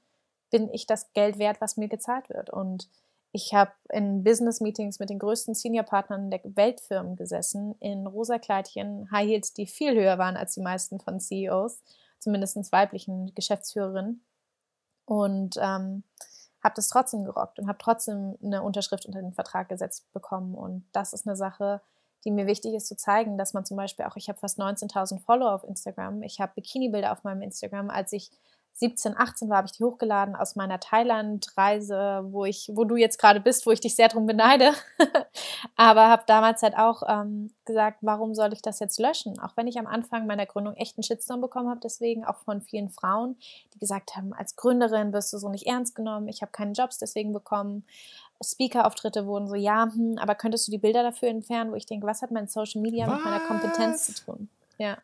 bin ich das Geld wert, was mir gezahlt wird. Und ich habe in Business-Meetings mit den größten Senior-Partnern der Weltfirmen gesessen, in rosa Kleidchen, High Heels, die viel höher waren als die meisten von CEOs, zumindest weiblichen Geschäftsführerinnen. Und ähm, habe das trotzdem gerockt und habe trotzdem eine Unterschrift unter den Vertrag gesetzt bekommen. Und das ist eine Sache, die mir wichtig ist zu zeigen, dass man zum Beispiel auch, ich habe fast 19.000 Follower auf Instagram, ich habe Bikini-Bilder auf meinem Instagram, als ich 17, 18 war, habe ich die hochgeladen aus meiner Thailand-Reise, wo ich, wo du jetzt gerade bist, wo ich dich sehr drum beneide. Aber habe damals halt auch ähm, gesagt, warum soll ich das jetzt löschen? Auch wenn ich am Anfang meiner Gründung echt einen Shitstorm bekommen habe, deswegen auch von vielen Frauen, die gesagt haben, als Gründerin wirst du so nicht ernst genommen, ich habe keine Jobs deswegen bekommen. Speaker-Auftritte wurden so, ja, hm, aber könntest du die Bilder dafür entfernen, wo ich denke, was hat mein Social Media was? mit meiner Kompetenz zu tun? Ja.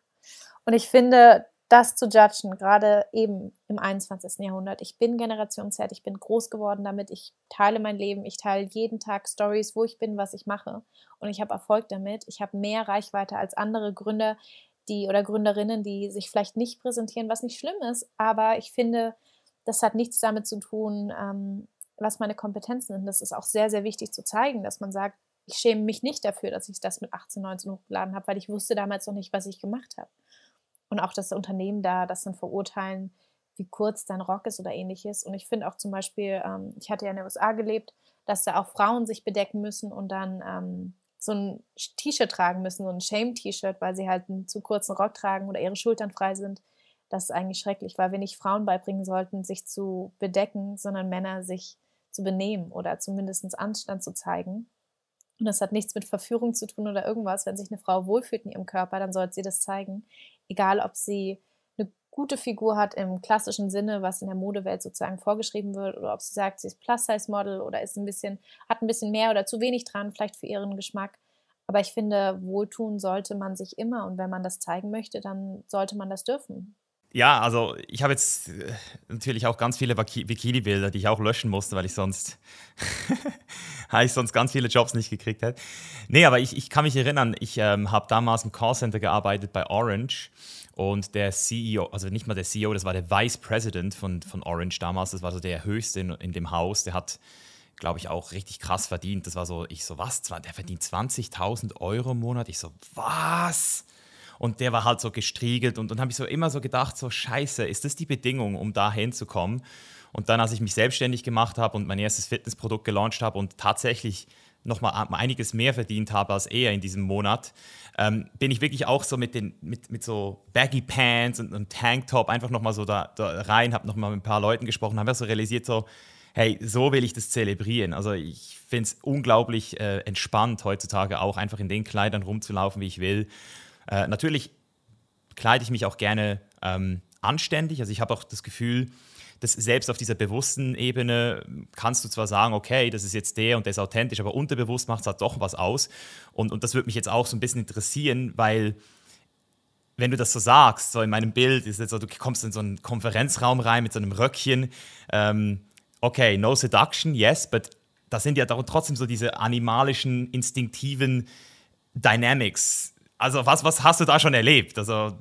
Und ich finde, das zu judgen, gerade eben im 21. Jahrhundert. Ich bin Generation Z, ich bin groß geworden damit, ich teile mein Leben, ich teile jeden Tag Stories, wo ich bin, was ich mache und ich habe Erfolg damit. Ich habe mehr Reichweite als andere Gründer, die oder Gründerinnen, die sich vielleicht nicht präsentieren, was nicht schlimm ist, aber ich finde, das hat nichts damit zu tun, ähm, was meine Kompetenzen sind. Das ist auch sehr, sehr wichtig zu zeigen, dass man sagt, ich schäme mich nicht dafür, dass ich das mit 18, 19 hochgeladen habe, weil ich wusste damals noch nicht, was ich gemacht habe und auch das Unternehmen da das dann verurteilen, wie kurz dein Rock ist oder ähnliches. Und ich finde auch zum Beispiel, ähm, ich hatte ja in den USA gelebt, dass da auch Frauen sich bedecken müssen und dann ähm, so ein T-Shirt tragen müssen, so ein Shame-T-Shirt, weil sie halt einen zu kurzen Rock tragen oder ihre Schultern frei sind. Das ist eigentlich schrecklich, weil wir nicht Frauen beibringen sollten, sich zu bedecken, sondern Männer sich zu benehmen oder zumindest Anstand zu zeigen. Und das hat nichts mit Verführung zu tun oder irgendwas. Wenn sich eine Frau wohlfühlt in ihrem Körper, dann sollte sie das zeigen egal ob sie eine gute Figur hat im klassischen Sinne, was in der Modewelt sozusagen vorgeschrieben wird, oder ob sie sagt, sie ist Plus-Size-Model oder ist ein bisschen, hat ein bisschen mehr oder zu wenig dran, vielleicht für ihren Geschmack. Aber ich finde, wohltun sollte man sich immer und wenn man das zeigen möchte, dann sollte man das dürfen. Ja, also ich habe jetzt äh, natürlich auch ganz viele Bikini-Bilder, die ich auch löschen musste, weil ich sonst, ich sonst ganz viele Jobs nicht gekriegt hätte. Nee, aber ich, ich kann mich erinnern, ich ähm, habe damals im Callcenter gearbeitet bei Orange und der CEO, also nicht mal der CEO, das war der Vice President von, von Orange damals, das war so der höchste in, in dem Haus, der hat, glaube ich, auch richtig krass verdient. Das war so, ich so, was? Der verdient 20.000 Euro im Monat. Ich so, was? Und der war halt so gestriegelt und dann habe ich so immer so gedacht, so scheiße, ist das die Bedingung, um da hinzukommen? Und dann, als ich mich selbstständig gemacht habe und mein erstes Fitnessprodukt gelauncht habe und tatsächlich nochmal einiges mehr verdient habe als er in diesem Monat, ähm, bin ich wirklich auch so mit, den, mit, mit so Baggy Pants und einem Tanktop einfach nochmal so da, da rein, habe nochmal mit ein paar Leuten gesprochen, habe so realisiert, so, hey, so will ich das zelebrieren. Also ich finde es unglaublich äh, entspannt heutzutage auch einfach in den Kleidern rumzulaufen, wie ich will. Äh, natürlich kleide ich mich auch gerne ähm, anständig. Also ich habe auch das Gefühl, dass selbst auf dieser bewussten Ebene kannst du zwar sagen, okay, das ist jetzt der und der ist authentisch, aber unterbewusst macht es halt doch was aus. Und, und das würde mich jetzt auch so ein bisschen interessieren, weil wenn du das so sagst, so in meinem Bild, ist jetzt so, du kommst in so einen Konferenzraum rein mit so einem Röckchen. Ähm, okay, no seduction, yes, but da sind ja trotzdem so diese animalischen, instinktiven Dynamics also was, was hast du da schon erlebt? Also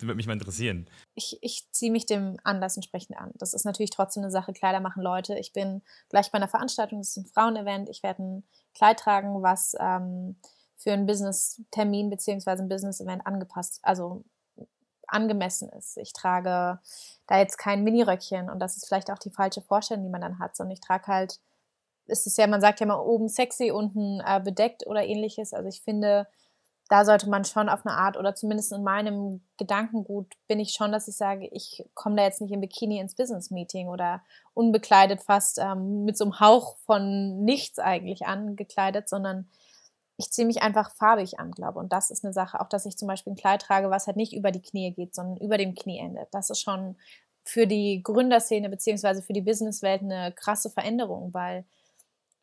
würde mich mal interessieren. Ich, ich ziehe mich dem Anlass entsprechend an. Das ist natürlich trotzdem eine Sache, Kleider machen Leute. Ich bin gleich bei einer Veranstaltung, das ist ein Frauenevent. Ich werde ein Kleid tragen, was ähm, für einen Business-Termin bzw. ein Business-Event angepasst, also angemessen ist. Ich trage da jetzt kein Miniröckchen und das ist vielleicht auch die falsche Vorstellung, die man dann hat, sondern ich trage halt, ist es ja, man sagt ja mal oben sexy, unten äh, bedeckt oder ähnliches. Also ich finde, da sollte man schon auf eine Art oder zumindest in meinem Gedankengut bin ich schon, dass ich sage, ich komme da jetzt nicht im Bikini ins Business Meeting oder unbekleidet fast ähm, mit so einem Hauch von nichts eigentlich angekleidet, sondern ich ziehe mich einfach farbig an, glaube Und das ist eine Sache, auch dass ich zum Beispiel ein Kleid trage, was halt nicht über die Knie geht, sondern über dem Knie endet. Das ist schon für die Gründerszene beziehungsweise für die Businesswelt eine krasse Veränderung, weil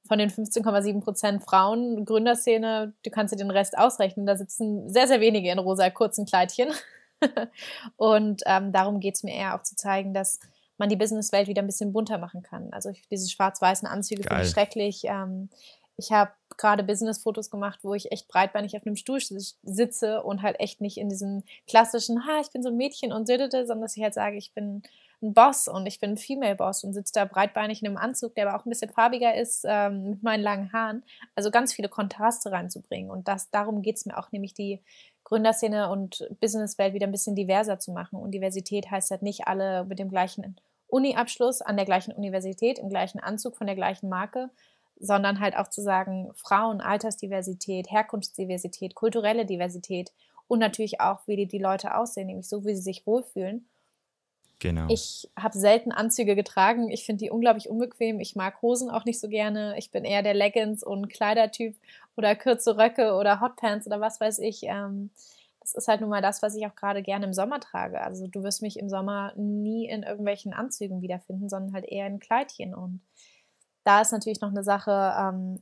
von den 15,7 Prozent Frauen Gründerszene, du kannst dir den Rest ausrechnen, da sitzen sehr, sehr wenige in rosa kurzen Kleidchen. und ähm, darum geht es mir eher auch zu zeigen, dass man die Businesswelt wieder ein bisschen bunter machen kann. Also ich, diese schwarz-weißen Anzüge finde ich schrecklich. Ähm, ich habe gerade Business-Fotos gemacht, wo ich echt breitbeinig auf einem Stuhl sitze und halt echt nicht in diesem klassischen, ha, ich bin so ein Mädchen und sondern dass ich halt sage, ich bin ein Boss und ich bin ein Female-Boss und sitze da breitbeinig in einem Anzug, der aber auch ein bisschen farbiger ist, ähm, mit meinen langen Haaren. Also ganz viele Kontraste reinzubringen. Und das, darum geht es mir auch, nämlich die Gründerszene und Businesswelt wieder ein bisschen diverser zu machen. Und Diversität heißt halt nicht alle mit dem gleichen Uni-Abschluss an der gleichen Universität, im gleichen Anzug von der gleichen Marke, sondern halt auch zu sagen, Frauen, Altersdiversität, Herkunftsdiversität, kulturelle Diversität und natürlich auch, wie die, die Leute aussehen, nämlich so, wie sie sich wohlfühlen. Genau. Ich habe selten Anzüge getragen. Ich finde die unglaublich unbequem. Ich mag Hosen auch nicht so gerne. Ich bin eher der Leggings- und Kleidertyp oder kurze Röcke oder Hotpants oder was weiß ich. Ähm, das ist halt nun mal das, was ich auch gerade gerne im Sommer trage. Also du wirst mich im Sommer nie in irgendwelchen Anzügen wiederfinden, sondern halt eher in Kleidchen. Und da ist natürlich noch eine Sache, ähm,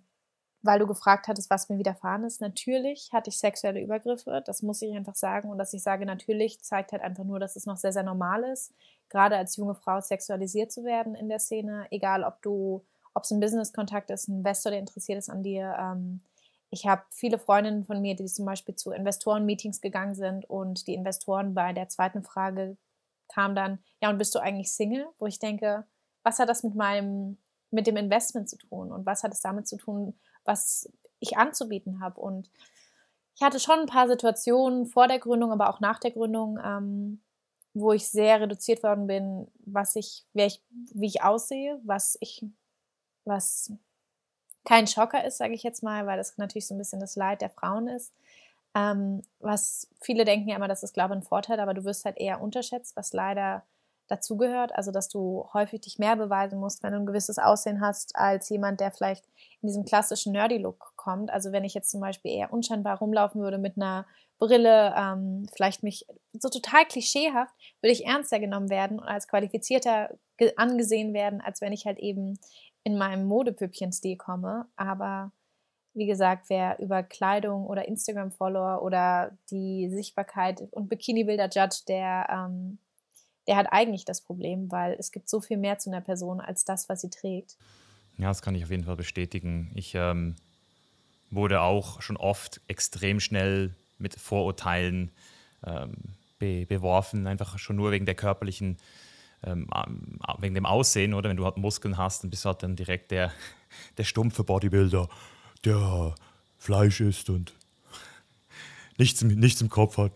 weil du gefragt hattest, was mir widerfahren ist. Natürlich hatte ich sexuelle Übergriffe, das muss ich einfach sagen. Und dass ich sage, natürlich zeigt halt einfach nur, dass es noch sehr, sehr normal ist, gerade als junge Frau sexualisiert zu werden in der Szene. Egal, ob du, ob es ein Business-Kontakt ist, ein Investor, der interessiert ist an dir. Ähm, ich habe viele Freundinnen von mir, die zum Beispiel zu Investoren-Meetings gegangen sind und die Investoren bei der zweiten Frage kamen dann, ja, und bist du eigentlich Single? Wo ich denke, was hat das mit meinem, mit dem Investment zu tun und was hat es damit zu tun, was ich anzubieten habe. Und ich hatte schon ein paar Situationen vor der Gründung, aber auch nach der Gründung, ähm, wo ich sehr reduziert worden bin, was ich, wer ich, wie ich aussehe, was ich, was kein Schocker ist, sage ich jetzt mal, weil das natürlich so ein bisschen das Leid der Frauen ist. Ähm, was viele denken ja immer, das ist, glaube ich, ein Vorteil, aber du wirst halt eher unterschätzt, was leider dazugehört. Also, dass du häufig dich mehr beweisen musst, wenn du ein gewisses Aussehen hast, als jemand, der vielleicht in diesem klassischen Nerdy-Look kommt. Also, wenn ich jetzt zum Beispiel eher unscheinbar rumlaufen würde mit einer Brille, ähm, vielleicht mich so total klischeehaft, würde ich ernster genommen werden und als qualifizierter angesehen werden, als wenn ich halt eben in meinem Modepüppchen-Stil komme. Aber wie gesagt, wer über Kleidung oder Instagram-Follower oder die Sichtbarkeit und Bikini-Bilder judgt, der ähm, der hat eigentlich das Problem, weil es gibt so viel mehr zu einer Person als das, was sie trägt. Ja, das kann ich auf jeden Fall bestätigen. Ich ähm, wurde auch schon oft extrem schnell mit Vorurteilen ähm, be beworfen, einfach schon nur wegen der körperlichen, ähm, wegen dem Aussehen, oder wenn du halt Muskeln hast, dann bist du halt dann direkt der, der stumpfe Bodybuilder, der Fleisch isst und nichts, nichts im Kopf hat.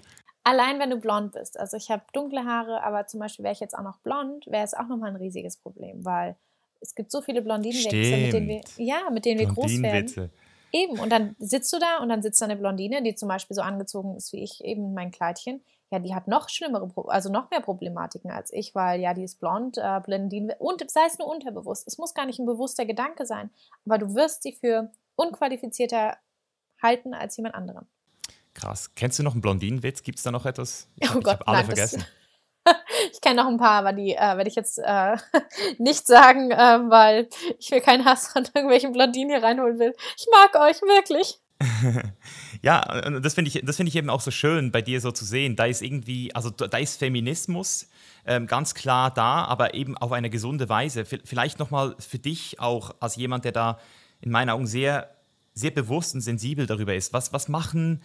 Allein wenn du blond bist. Also ich habe dunkle Haare, aber zum Beispiel wäre ich jetzt auch noch blond, wäre es auch nochmal ein riesiges Problem, weil es gibt so viele Blondinenwitze, mit denen wir, ja, mit denen wir groß werden. Eben, und dann sitzt du da und dann sitzt da eine Blondine, die zum Beispiel so angezogen ist wie ich, eben mein Kleidchen. Ja, die hat noch schlimmere, also noch mehr Problematiken als ich, weil ja, die ist blond, äh, Blondine, und sei es nur unterbewusst. Es muss gar nicht ein bewusster Gedanke sein, aber du wirst sie für unqualifizierter halten als jemand anderen. Krass. Kennst du noch einen Blondinenwitz? Gibt es da noch etwas? Ich, oh Gott, ich alle nein, vergessen. ich kenne noch ein paar, aber die äh, werde ich jetzt äh, nicht sagen, äh, weil ich mir keinen Hass von irgendwelchen Blondinen hier reinholen will. Ich mag euch wirklich. ja, das finde ich, find ich eben auch so schön, bei dir so zu sehen. Da ist irgendwie, also da ist Feminismus ähm, ganz klar da, aber eben auf eine gesunde Weise. Vielleicht nochmal für dich auch als jemand, der da in meinen Augen sehr, sehr bewusst und sensibel darüber ist. Was, was machen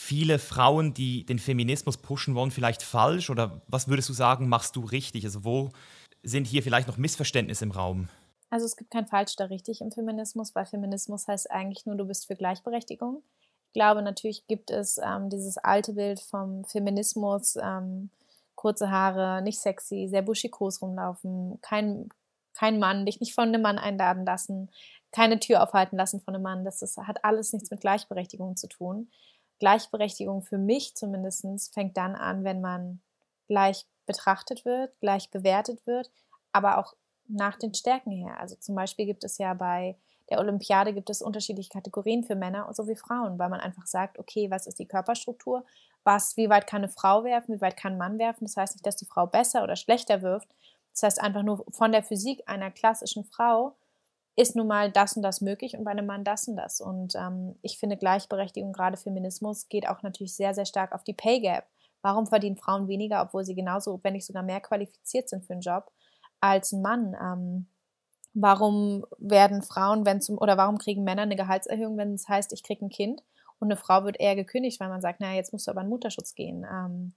viele Frauen, die den Feminismus pushen wollen, vielleicht falsch? Oder was würdest du sagen, machst du richtig? Also wo sind hier vielleicht noch Missverständnisse im Raum? Also es gibt kein falsch oder richtig im Feminismus, weil Feminismus heißt eigentlich nur, du bist für Gleichberechtigung. Ich glaube, natürlich gibt es ähm, dieses alte Bild vom Feminismus, ähm, kurze Haare, nicht sexy, sehr buschikos rumlaufen, kein, kein Mann, dich nicht von einem Mann einladen lassen, keine Tür aufhalten lassen von einem Mann. Das ist, hat alles nichts mit Gleichberechtigung zu tun. Gleichberechtigung für mich zumindest fängt dann an, wenn man gleich betrachtet wird, gleich bewertet wird, aber auch nach den Stärken her. Also zum Beispiel gibt es ja bei der Olympiade gibt es unterschiedliche Kategorien für Männer sowie Frauen, weil man einfach sagt, okay, was ist die Körperstruktur? Was, wie weit kann eine Frau werfen? Wie weit kann ein Mann werfen? Das heißt nicht, dass die Frau besser oder schlechter wirft. Das heißt einfach nur von der Physik einer klassischen Frau ist nun mal das und das möglich und bei einem Mann das und das. Und ähm, ich finde Gleichberechtigung, gerade Feminismus, geht auch natürlich sehr, sehr stark auf die Pay Gap. Warum verdienen Frauen weniger, obwohl sie genauso, wenn nicht sogar mehr qualifiziert sind für einen Job als ein Mann? Ähm, warum werden Frauen, wenn zum, oder warum kriegen Männer eine Gehaltserhöhung, wenn es heißt, ich kriege ein Kind? Und eine Frau wird eher gekündigt, weil man sagt, naja, jetzt musst du aber in Mutterschutz gehen. Ähm,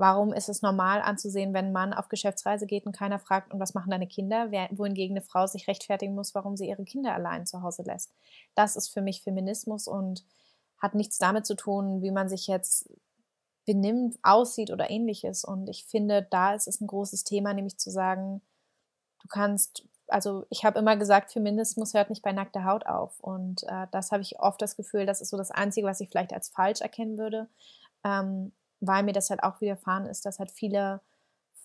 Warum ist es normal anzusehen, wenn ein Mann auf Geschäftsreise geht und keiner fragt, und was machen deine Kinder, wohingegen eine Frau sich rechtfertigen muss, warum sie ihre Kinder allein zu Hause lässt? Das ist für mich Feminismus und hat nichts damit zu tun, wie man sich jetzt benimmt, aussieht oder ähnliches. Und ich finde, da ist es ein großes Thema, nämlich zu sagen, du kannst, also ich habe immer gesagt, Feminismus hört nicht bei nackter Haut auf. Und äh, das habe ich oft das Gefühl, das ist so das Einzige, was ich vielleicht als falsch erkennen würde. Ähm, weil mir das halt auch widerfahren ist, dass halt viele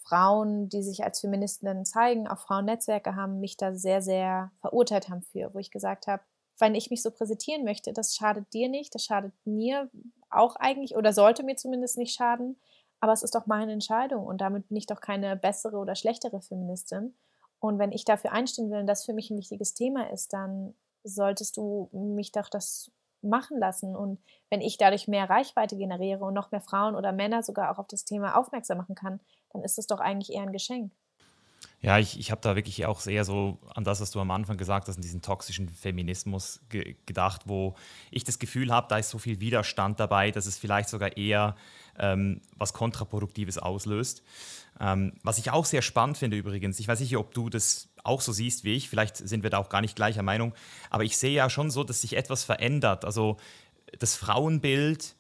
Frauen, die sich als Feministinnen zeigen, auch Frauennetzwerke haben, mich da sehr, sehr verurteilt haben für, wo ich gesagt habe, wenn ich mich so präsentieren möchte, das schadet dir nicht, das schadet mir auch eigentlich oder sollte mir zumindest nicht schaden, aber es ist doch meine Entscheidung und damit bin ich doch keine bessere oder schlechtere Feministin. Und wenn ich dafür einstehen will und das für mich ein wichtiges Thema ist, dann solltest du mich doch das machen lassen. Und wenn ich dadurch mehr Reichweite generiere und noch mehr Frauen oder Männer sogar auch auf das Thema aufmerksam machen kann, dann ist das doch eigentlich eher ein Geschenk. Ja, ich, ich habe da wirklich auch eher so an das, was du am Anfang gesagt hast, an diesen toxischen Feminismus ge gedacht, wo ich das Gefühl habe, da ist so viel Widerstand dabei, dass es vielleicht sogar eher ähm, was Kontraproduktives auslöst. Ähm, was ich auch sehr spannend finde übrigens, ich weiß nicht, ob du das auch so siehst wie ich, vielleicht sind wir da auch gar nicht gleicher Meinung, aber ich sehe ja schon so, dass sich etwas verändert. Also das Frauenbild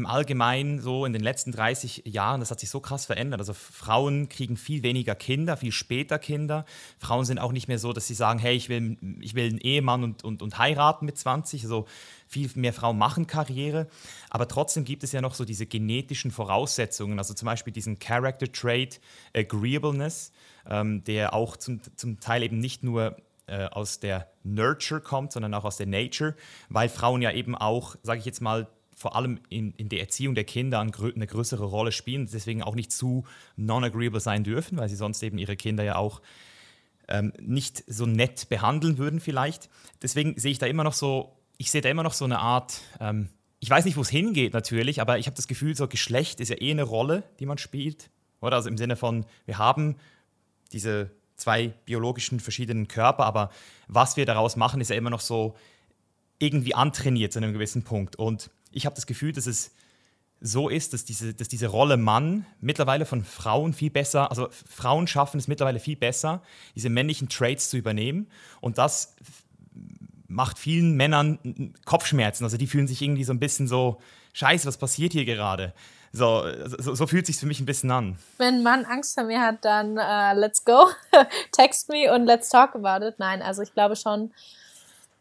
im Allgemeinen so in den letzten 30 Jahren, das hat sich so krass verändert. Also Frauen kriegen viel weniger Kinder, viel später Kinder. Frauen sind auch nicht mehr so, dass sie sagen, hey, ich will, ich will einen Ehemann und, und, und heiraten mit 20. Also viel mehr Frauen machen Karriere. Aber trotzdem gibt es ja noch so diese genetischen Voraussetzungen, also zum Beispiel diesen Character Trait Agreeableness, ähm, der auch zum, zum Teil eben nicht nur äh, aus der Nurture kommt, sondern auch aus der Nature, weil Frauen ja eben auch, sage ich jetzt mal, vor allem in, in der Erziehung der Kinder eine größere Rolle spielen, deswegen auch nicht zu non-agreeable sein dürfen, weil sie sonst eben ihre Kinder ja auch ähm, nicht so nett behandeln würden vielleicht. Deswegen sehe ich da immer noch so, ich sehe da immer noch so eine Art, ähm, ich weiß nicht, wo es hingeht natürlich, aber ich habe das Gefühl, so Geschlecht ist ja eh eine Rolle, die man spielt. Oder also im Sinne von, wir haben diese zwei biologischen verschiedenen Körper, aber was wir daraus machen, ist ja immer noch so irgendwie antrainiert zu einem gewissen Punkt. Und ich habe das Gefühl, dass es so ist, dass diese, dass diese Rolle Mann mittlerweile von Frauen viel besser, also Frauen schaffen es mittlerweile viel besser, diese männlichen Traits zu übernehmen. Und das macht vielen Männern Kopfschmerzen. Also die fühlen sich irgendwie so ein bisschen so, scheiße, was passiert hier gerade? So, so, so fühlt sich für mich ein bisschen an. Wenn ein Mann Angst vor mir hat, dann uh, let's go, text me und let's talk about it. Nein, also ich glaube schon,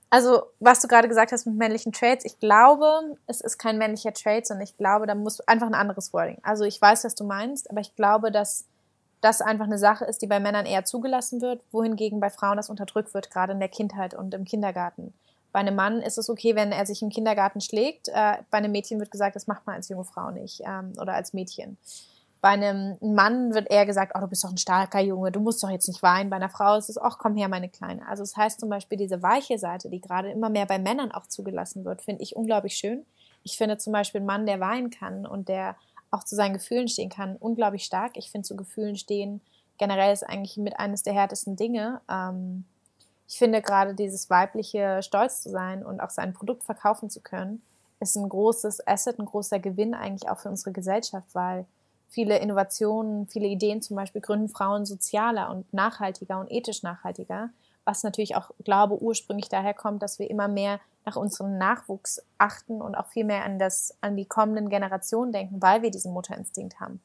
also was du gerade gesagt hast mit männlichen Traits, ich glaube, es ist kein männlicher Trait, sondern ich glaube, da muss einfach ein anderes Wording. Also ich weiß, was du meinst, aber ich glaube, dass das einfach eine Sache ist, die bei Männern eher zugelassen wird, wohingegen bei Frauen das unterdrückt wird, gerade in der Kindheit und im Kindergarten. Bei einem Mann ist es okay, wenn er sich im Kindergarten schlägt. Äh, bei einem Mädchen wird gesagt, das macht man als junge Frau nicht ähm, oder als Mädchen. Bei einem Mann wird eher gesagt, oh, du bist doch ein starker Junge, du musst doch jetzt nicht weinen. Bei einer Frau ist es, ach, komm her, meine Kleine. Also es das heißt zum Beispiel, diese weiche Seite, die gerade immer mehr bei Männern auch zugelassen wird, finde ich unglaublich schön. Ich finde zum Beispiel einen Mann, der weinen kann und der auch zu seinen Gefühlen stehen kann, unglaublich stark. Ich finde zu Gefühlen stehen generell ist eigentlich mit eines der härtesten Dinge. Ähm, ich finde gerade dieses weibliche Stolz zu sein und auch sein Produkt verkaufen zu können, ist ein großes Asset, ein großer Gewinn eigentlich auch für unsere Gesellschaft, weil viele Innovationen, viele Ideen zum Beispiel gründen Frauen sozialer und nachhaltiger und ethisch nachhaltiger, was natürlich auch, glaube ursprünglich daher kommt, dass wir immer mehr nach unserem Nachwuchs achten und auch viel mehr an, das, an die kommenden Generationen denken, weil wir diesen Mutterinstinkt haben.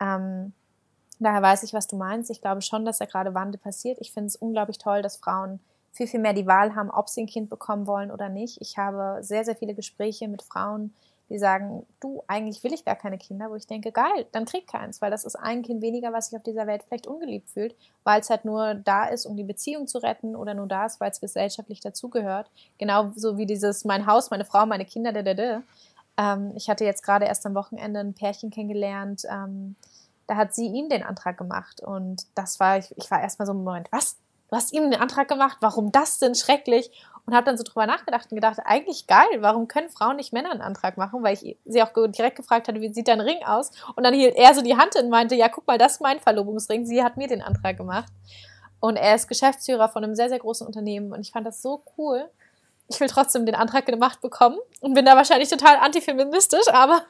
Ähm, Daher weiß ich, was du meinst. Ich glaube schon, dass da gerade Wandel passiert. Ich finde es unglaublich toll, dass Frauen viel, viel mehr die Wahl haben, ob sie ein Kind bekommen wollen oder nicht. Ich habe sehr, sehr viele Gespräche mit Frauen, die sagen, du, eigentlich will ich gar keine Kinder, wo ich denke, geil, dann krieg keins, weil das ist ein Kind weniger, was sich auf dieser Welt vielleicht ungeliebt fühlt, weil es halt nur da ist, um die Beziehung zu retten oder nur da ist, weil es gesellschaftlich dazugehört. Genauso wie dieses mein Haus, meine Frau, meine Kinder, da, da, da. Ähm, ich hatte jetzt gerade erst am Wochenende ein Pärchen kennengelernt, ähm, da hat sie ihm den Antrag gemacht. Und das war, ich, ich war erstmal so im Moment, was? Du hast ihm den Antrag gemacht? Warum das denn schrecklich? Und habe dann so drüber nachgedacht und gedacht, eigentlich geil, warum können Frauen nicht Männer einen Antrag machen? Weil ich sie auch direkt gefragt hatte, wie sieht dein Ring aus? Und dann hielt er so die Hand und meinte, ja, guck mal, das ist mein Verlobungsring. Sie hat mir den Antrag gemacht. Und er ist Geschäftsführer von einem sehr, sehr großen Unternehmen. Und ich fand das so cool. Ich will trotzdem den Antrag gemacht bekommen und bin da wahrscheinlich total antifeministisch, aber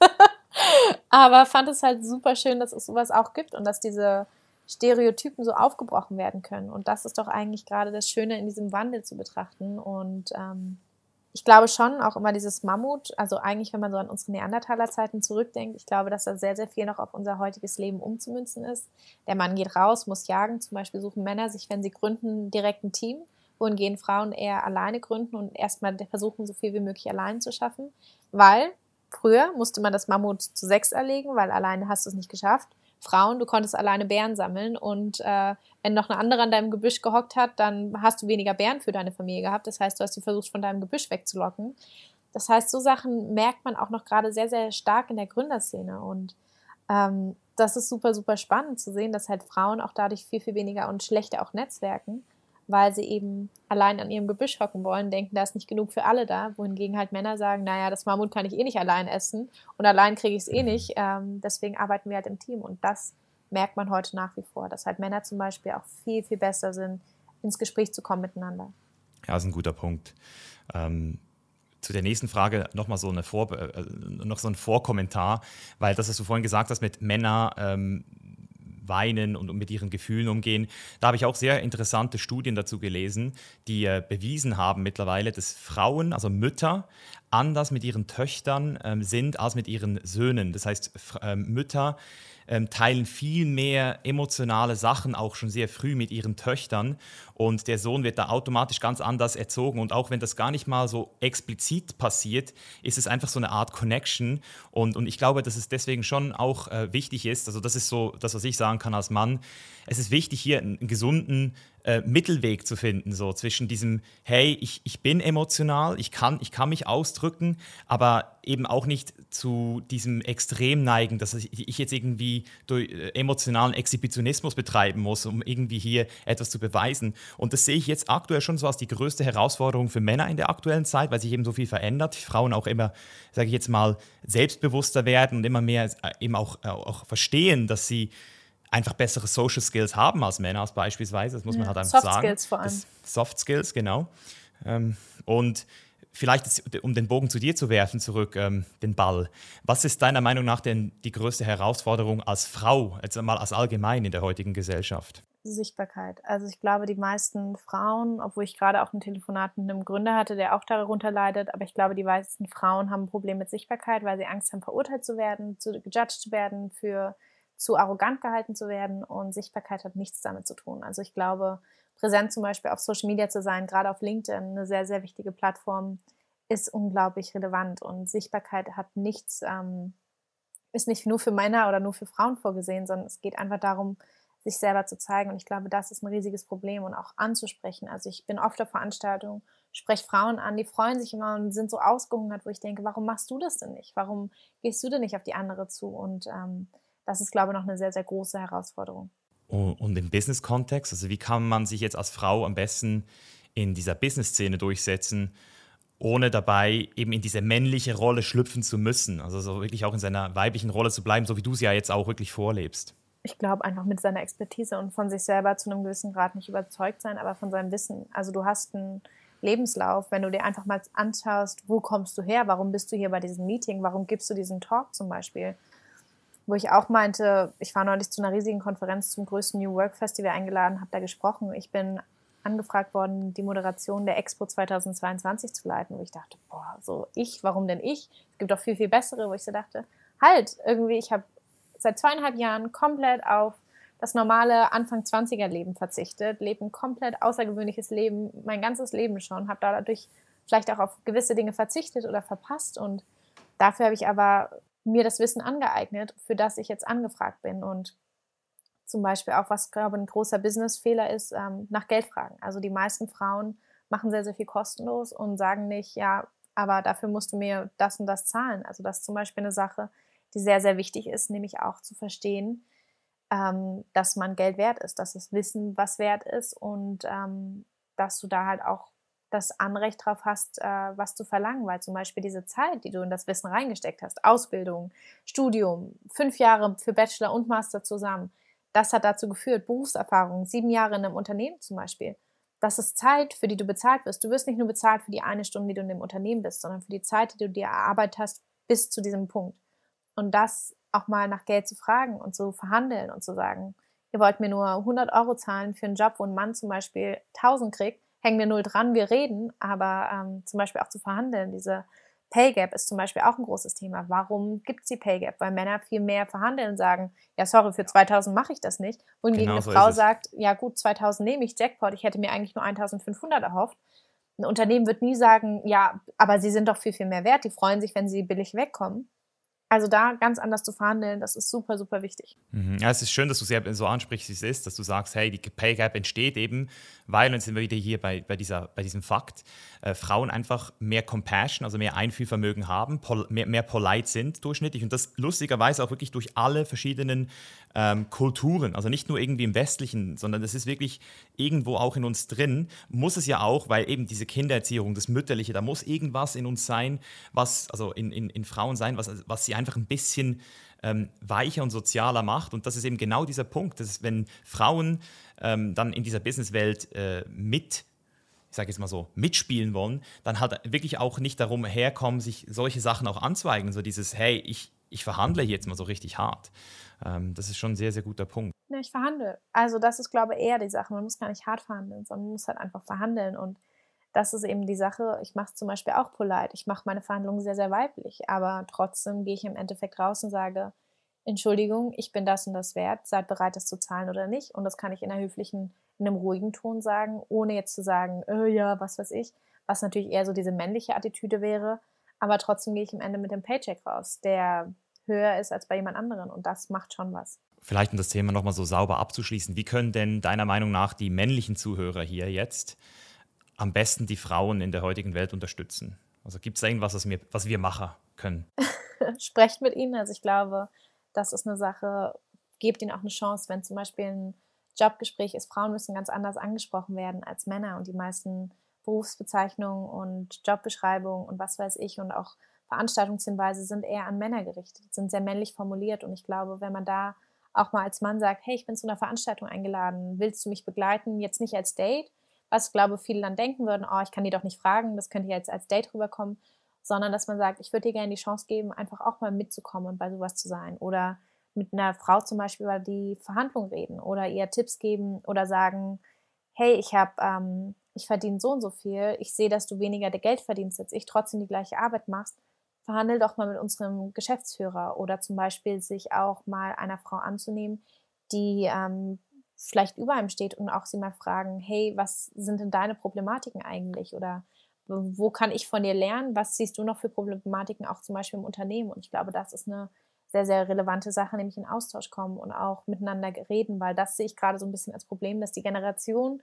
Aber fand es halt super schön, dass es sowas auch gibt und dass diese Stereotypen so aufgebrochen werden können. Und das ist doch eigentlich gerade das Schöne in diesem Wandel zu betrachten. Und ähm, ich glaube schon auch immer dieses Mammut, also eigentlich, wenn man so an unsere Neandertaler-Zeiten zurückdenkt, ich glaube, dass da sehr, sehr viel noch auf unser heutiges Leben umzumünzen ist. Der Mann geht raus, muss jagen. Zum Beispiel suchen Männer sich, wenn sie gründen, direkt ein Team. Wohingehen Frauen eher alleine gründen und erstmal versuchen, so viel wie möglich allein zu schaffen. Weil Früher musste man das Mammut zu sechs erlegen, weil alleine hast du es nicht geschafft. Frauen, du konntest alleine Bären sammeln und äh, wenn noch eine andere an deinem Gebüsch gehockt hat, dann hast du weniger Bären für deine Familie gehabt. Das heißt, du hast sie versucht, von deinem Gebüsch wegzulocken. Das heißt, so Sachen merkt man auch noch gerade sehr, sehr stark in der Gründerszene und ähm, das ist super, super spannend zu sehen, dass halt Frauen auch dadurch viel, viel weniger und schlechter auch netzwerken weil sie eben allein an ihrem Gebüsch hocken wollen, denken, da ist nicht genug für alle da, wohingegen halt Männer sagen, naja, das Mammut kann ich eh nicht allein essen und allein kriege ich es eh nicht, ähm, deswegen arbeiten wir halt im Team und das merkt man heute nach wie vor, dass halt Männer zum Beispiel auch viel, viel besser sind, ins Gespräch zu kommen miteinander. Ja, das ist ein guter Punkt. Ähm, zu der nächsten Frage nochmal so, Vor äh, noch so ein Vorkommentar, weil das, was du vorhin gesagt hast mit Männer ähm, weinen und mit ihren Gefühlen umgehen. Da habe ich auch sehr interessante Studien dazu gelesen, die äh, bewiesen haben mittlerweile, dass Frauen, also Mütter, anders mit ihren Töchtern ähm, sind als mit ihren Söhnen. Das heißt, ähm, Mütter ähm, teilen viel mehr emotionale Sachen auch schon sehr früh mit ihren Töchtern. Und der Sohn wird da automatisch ganz anders erzogen. Und auch wenn das gar nicht mal so explizit passiert, ist es einfach so eine Art Connection. Und, und ich glaube, dass es deswegen schon auch äh, wichtig ist, also das ist so das, was ich sagen kann als Mann, es ist wichtig hier einen, gesunden äh, Mittelweg zu finden, so zwischen diesem, hey, ich, ich bin emotional, ich kann, ich kann mich ausdrücken, aber eben auch nicht zu diesem Extrem neigen, dass ich jetzt irgendwie durch äh, emotionalen Exhibitionismus betreiben muss, um irgendwie hier etwas zu beweisen. Und das sehe ich jetzt aktuell schon so als die größte Herausforderung für Männer in der aktuellen Zeit, weil sich eben so viel verändert. Frauen auch immer, sage ich jetzt mal, selbstbewusster werden und immer mehr äh, eben auch, auch verstehen, dass sie einfach bessere Social Skills haben als Männer als beispielsweise. Das muss man halt einfach Soft sagen. Soft Skills vor allem. Das Soft Skills, genau. Ähm, und vielleicht, um den Bogen zu dir zu werfen, zurück, ähm, den Ball. Was ist deiner Meinung nach denn die größte Herausforderung als Frau, jetzt einmal als allgemein in der heutigen Gesellschaft? Sichtbarkeit. Also ich glaube, die meisten Frauen, obwohl ich gerade auch ein Telefonat mit einem Gründer hatte, der auch darunter leidet, aber ich glaube, die meisten Frauen haben ein Problem mit Sichtbarkeit, weil sie Angst haben, verurteilt zu werden, zu gejudged zu werden für zu arrogant gehalten zu werden und Sichtbarkeit hat nichts damit zu tun. Also ich glaube, präsent zum Beispiel auf Social Media zu sein, gerade auf LinkedIn, eine sehr, sehr wichtige Plattform, ist unglaublich relevant und Sichtbarkeit hat nichts, ähm, ist nicht nur für Männer oder nur für Frauen vorgesehen, sondern es geht einfach darum, sich selber zu zeigen und ich glaube, das ist ein riesiges Problem und auch anzusprechen. Also ich bin oft auf Veranstaltungen, spreche Frauen an, die freuen sich immer und sind so ausgehungert, wo ich denke, warum machst du das denn nicht? Warum gehst du denn nicht auf die andere zu? Und ähm, das ist, glaube ich, noch eine sehr, sehr große Herausforderung. Und im Business-Kontext, also wie kann man sich jetzt als Frau am besten in dieser Business-Szene durchsetzen, ohne dabei eben in diese männliche Rolle schlüpfen zu müssen? Also so wirklich auch in seiner weiblichen Rolle zu bleiben, so wie du sie ja jetzt auch wirklich vorlebst. Ich glaube einfach mit seiner Expertise und von sich selber zu einem gewissen Grad nicht überzeugt sein, aber von seinem Wissen. Also du hast einen Lebenslauf, wenn du dir einfach mal anschaust, wo kommst du her, warum bist du hier bei diesem Meeting, warum gibst du diesen Talk zum Beispiel, wo ich auch meinte, ich war neulich zu einer riesigen Konferenz zum größten New Work Festival eingeladen, habe da gesprochen. Ich bin angefragt worden, die Moderation der Expo 2022 zu leiten, wo ich dachte, boah, so ich, warum denn ich? Es gibt doch viel, viel bessere, wo ich so dachte, halt, irgendwie, ich habe seit zweieinhalb Jahren komplett auf das normale Anfang 20er Leben verzichtet, lebe ein komplett außergewöhnliches Leben, mein ganzes Leben schon, habe dadurch vielleicht auch auf gewisse Dinge verzichtet oder verpasst und dafür habe ich aber mir das Wissen angeeignet, für das ich jetzt angefragt bin. Und zum Beispiel auch, was, glaube ich, ein großer Businessfehler ist, ähm, nach Geld fragen. Also die meisten Frauen machen sehr, sehr viel kostenlos und sagen nicht, ja, aber dafür musst du mir das und das zahlen. Also das ist zum Beispiel eine Sache, die sehr, sehr wichtig ist, nämlich auch zu verstehen, ähm, dass man Geld wert ist, dass das Wissen was wert ist und ähm, dass du da halt auch das Anrecht darauf hast, äh, was zu verlangen, weil zum Beispiel diese Zeit, die du in das Wissen reingesteckt hast, Ausbildung, Studium, fünf Jahre für Bachelor und Master zusammen, das hat dazu geführt, Berufserfahrung, sieben Jahre in einem Unternehmen zum Beispiel. Das ist Zeit, für die du bezahlt wirst. Du wirst nicht nur bezahlt für die eine Stunde, die du in dem Unternehmen bist, sondern für die Zeit, die du dir erarbeitet hast bis zu diesem Punkt. Und das auch mal nach Geld zu fragen und zu verhandeln und zu sagen, ihr wollt mir nur 100 Euro zahlen für einen Job, wo ein Mann zum Beispiel 1000 kriegt, hängen wir null dran, wir reden, aber ähm, zum Beispiel auch zu verhandeln, diese Pay Gap ist zum Beispiel auch ein großes Thema. Warum gibt es die Pay Gap? Weil Männer viel mehr verhandeln und sagen, ja, sorry, für 2000 mache ich das nicht. Wohingegen genau eine so Frau sagt, ja gut, 2000 nehme ich Jackpot, ich hätte mir eigentlich nur 1500 erhofft. Ein Unternehmen wird nie sagen, ja, aber sie sind doch viel, viel mehr wert. Die freuen sich, wenn sie billig wegkommen. Also da ganz anders zu verhandeln, das ist super, super wichtig. Mhm. Ja, es ist schön, dass du es so ansprichst, wie es ist, dass du sagst, hey, die Pay Gap entsteht eben, weil, und jetzt sind wir wieder hier bei, bei, dieser, bei diesem Fakt, äh, Frauen einfach mehr Compassion, also mehr Einfühlvermögen haben, pol, mehr, mehr polite sind durchschnittlich und das lustigerweise auch wirklich durch alle verschiedenen ähm, Kulturen, also nicht nur irgendwie im Westlichen, sondern das ist wirklich irgendwo auch in uns drin, muss es ja auch, weil eben diese Kindererziehung, das Mütterliche, da muss irgendwas in uns sein, was, also in, in, in Frauen sein, was, was sie einfach ein bisschen ähm, weicher und sozialer macht. Und das ist eben genau dieser Punkt, dass wenn Frauen ähm, dann in dieser Businesswelt äh, mit ich sage jetzt mal so, mitspielen wollen, dann halt wirklich auch nicht darum herkommen, sich solche Sachen auch anzueignen. So dieses, hey, ich, ich verhandle jetzt mal so richtig hart. Ähm, das ist schon ein sehr, sehr guter Punkt. Ja, ich verhandle. Also das ist, glaube ich, eher die Sache. Man muss gar nicht hart verhandeln, sondern man muss halt einfach verhandeln. Und das ist eben die Sache. Ich mache es zum Beispiel auch polite. Ich mache meine Verhandlungen sehr, sehr weiblich. Aber trotzdem gehe ich im Endeffekt raus und sage, Entschuldigung, ich bin das und das wert, seid bereit, das zu zahlen oder nicht. Und das kann ich in einer höflichen, in einem ruhigen Ton sagen, ohne jetzt zu sagen, äh, ja, was weiß ich, was natürlich eher so diese männliche Attitüde wäre. Aber trotzdem gehe ich am Ende mit dem Paycheck raus, der höher ist als bei jemand anderen. Und das macht schon was. Vielleicht, um das Thema nochmal so sauber abzuschließen, wie können denn deiner Meinung nach die männlichen Zuhörer hier jetzt am besten die Frauen in der heutigen Welt unterstützen? Also gibt es da irgendwas, was wir, was wir machen können? Sprecht mit ihnen. Also ich glaube, das ist eine Sache, gebt ihnen auch eine Chance, wenn zum Beispiel ein Jobgespräch ist. Frauen müssen ganz anders angesprochen werden als Männer und die meisten Berufsbezeichnungen und Jobbeschreibungen und was weiß ich und auch Veranstaltungshinweise sind eher an Männer gerichtet, sind sehr männlich formuliert und ich glaube, wenn man da auch mal als Mann sagt, hey, ich bin zu einer Veranstaltung eingeladen, willst du mich begleiten? Jetzt nicht als Date, was glaube viele dann denken würden, oh, ich kann die doch nicht fragen, das könnte jetzt als Date rüberkommen, sondern dass man sagt, ich würde dir gerne die Chance geben, einfach auch mal mitzukommen und bei sowas zu sein oder mit einer Frau zum Beispiel über die Verhandlung reden oder ihr Tipps geben oder sagen, hey, ich habe, ähm, ich verdiene so und so viel, ich sehe, dass du weniger Geld verdienst als ich, trotzdem die gleiche Arbeit machst, verhandel doch mal mit unserem Geschäftsführer oder zum Beispiel sich auch mal einer Frau anzunehmen, die ähm, vielleicht über einem steht und auch sie mal fragen, hey, was sind denn deine Problematiken eigentlich oder wo kann ich von dir lernen? Was siehst du noch für Problematiken auch zum Beispiel im Unternehmen? Und ich glaube, das ist eine sehr, sehr relevante Sache, nämlich in Austausch kommen und auch miteinander reden, weil das sehe ich gerade so ein bisschen als Problem, dass die Generation,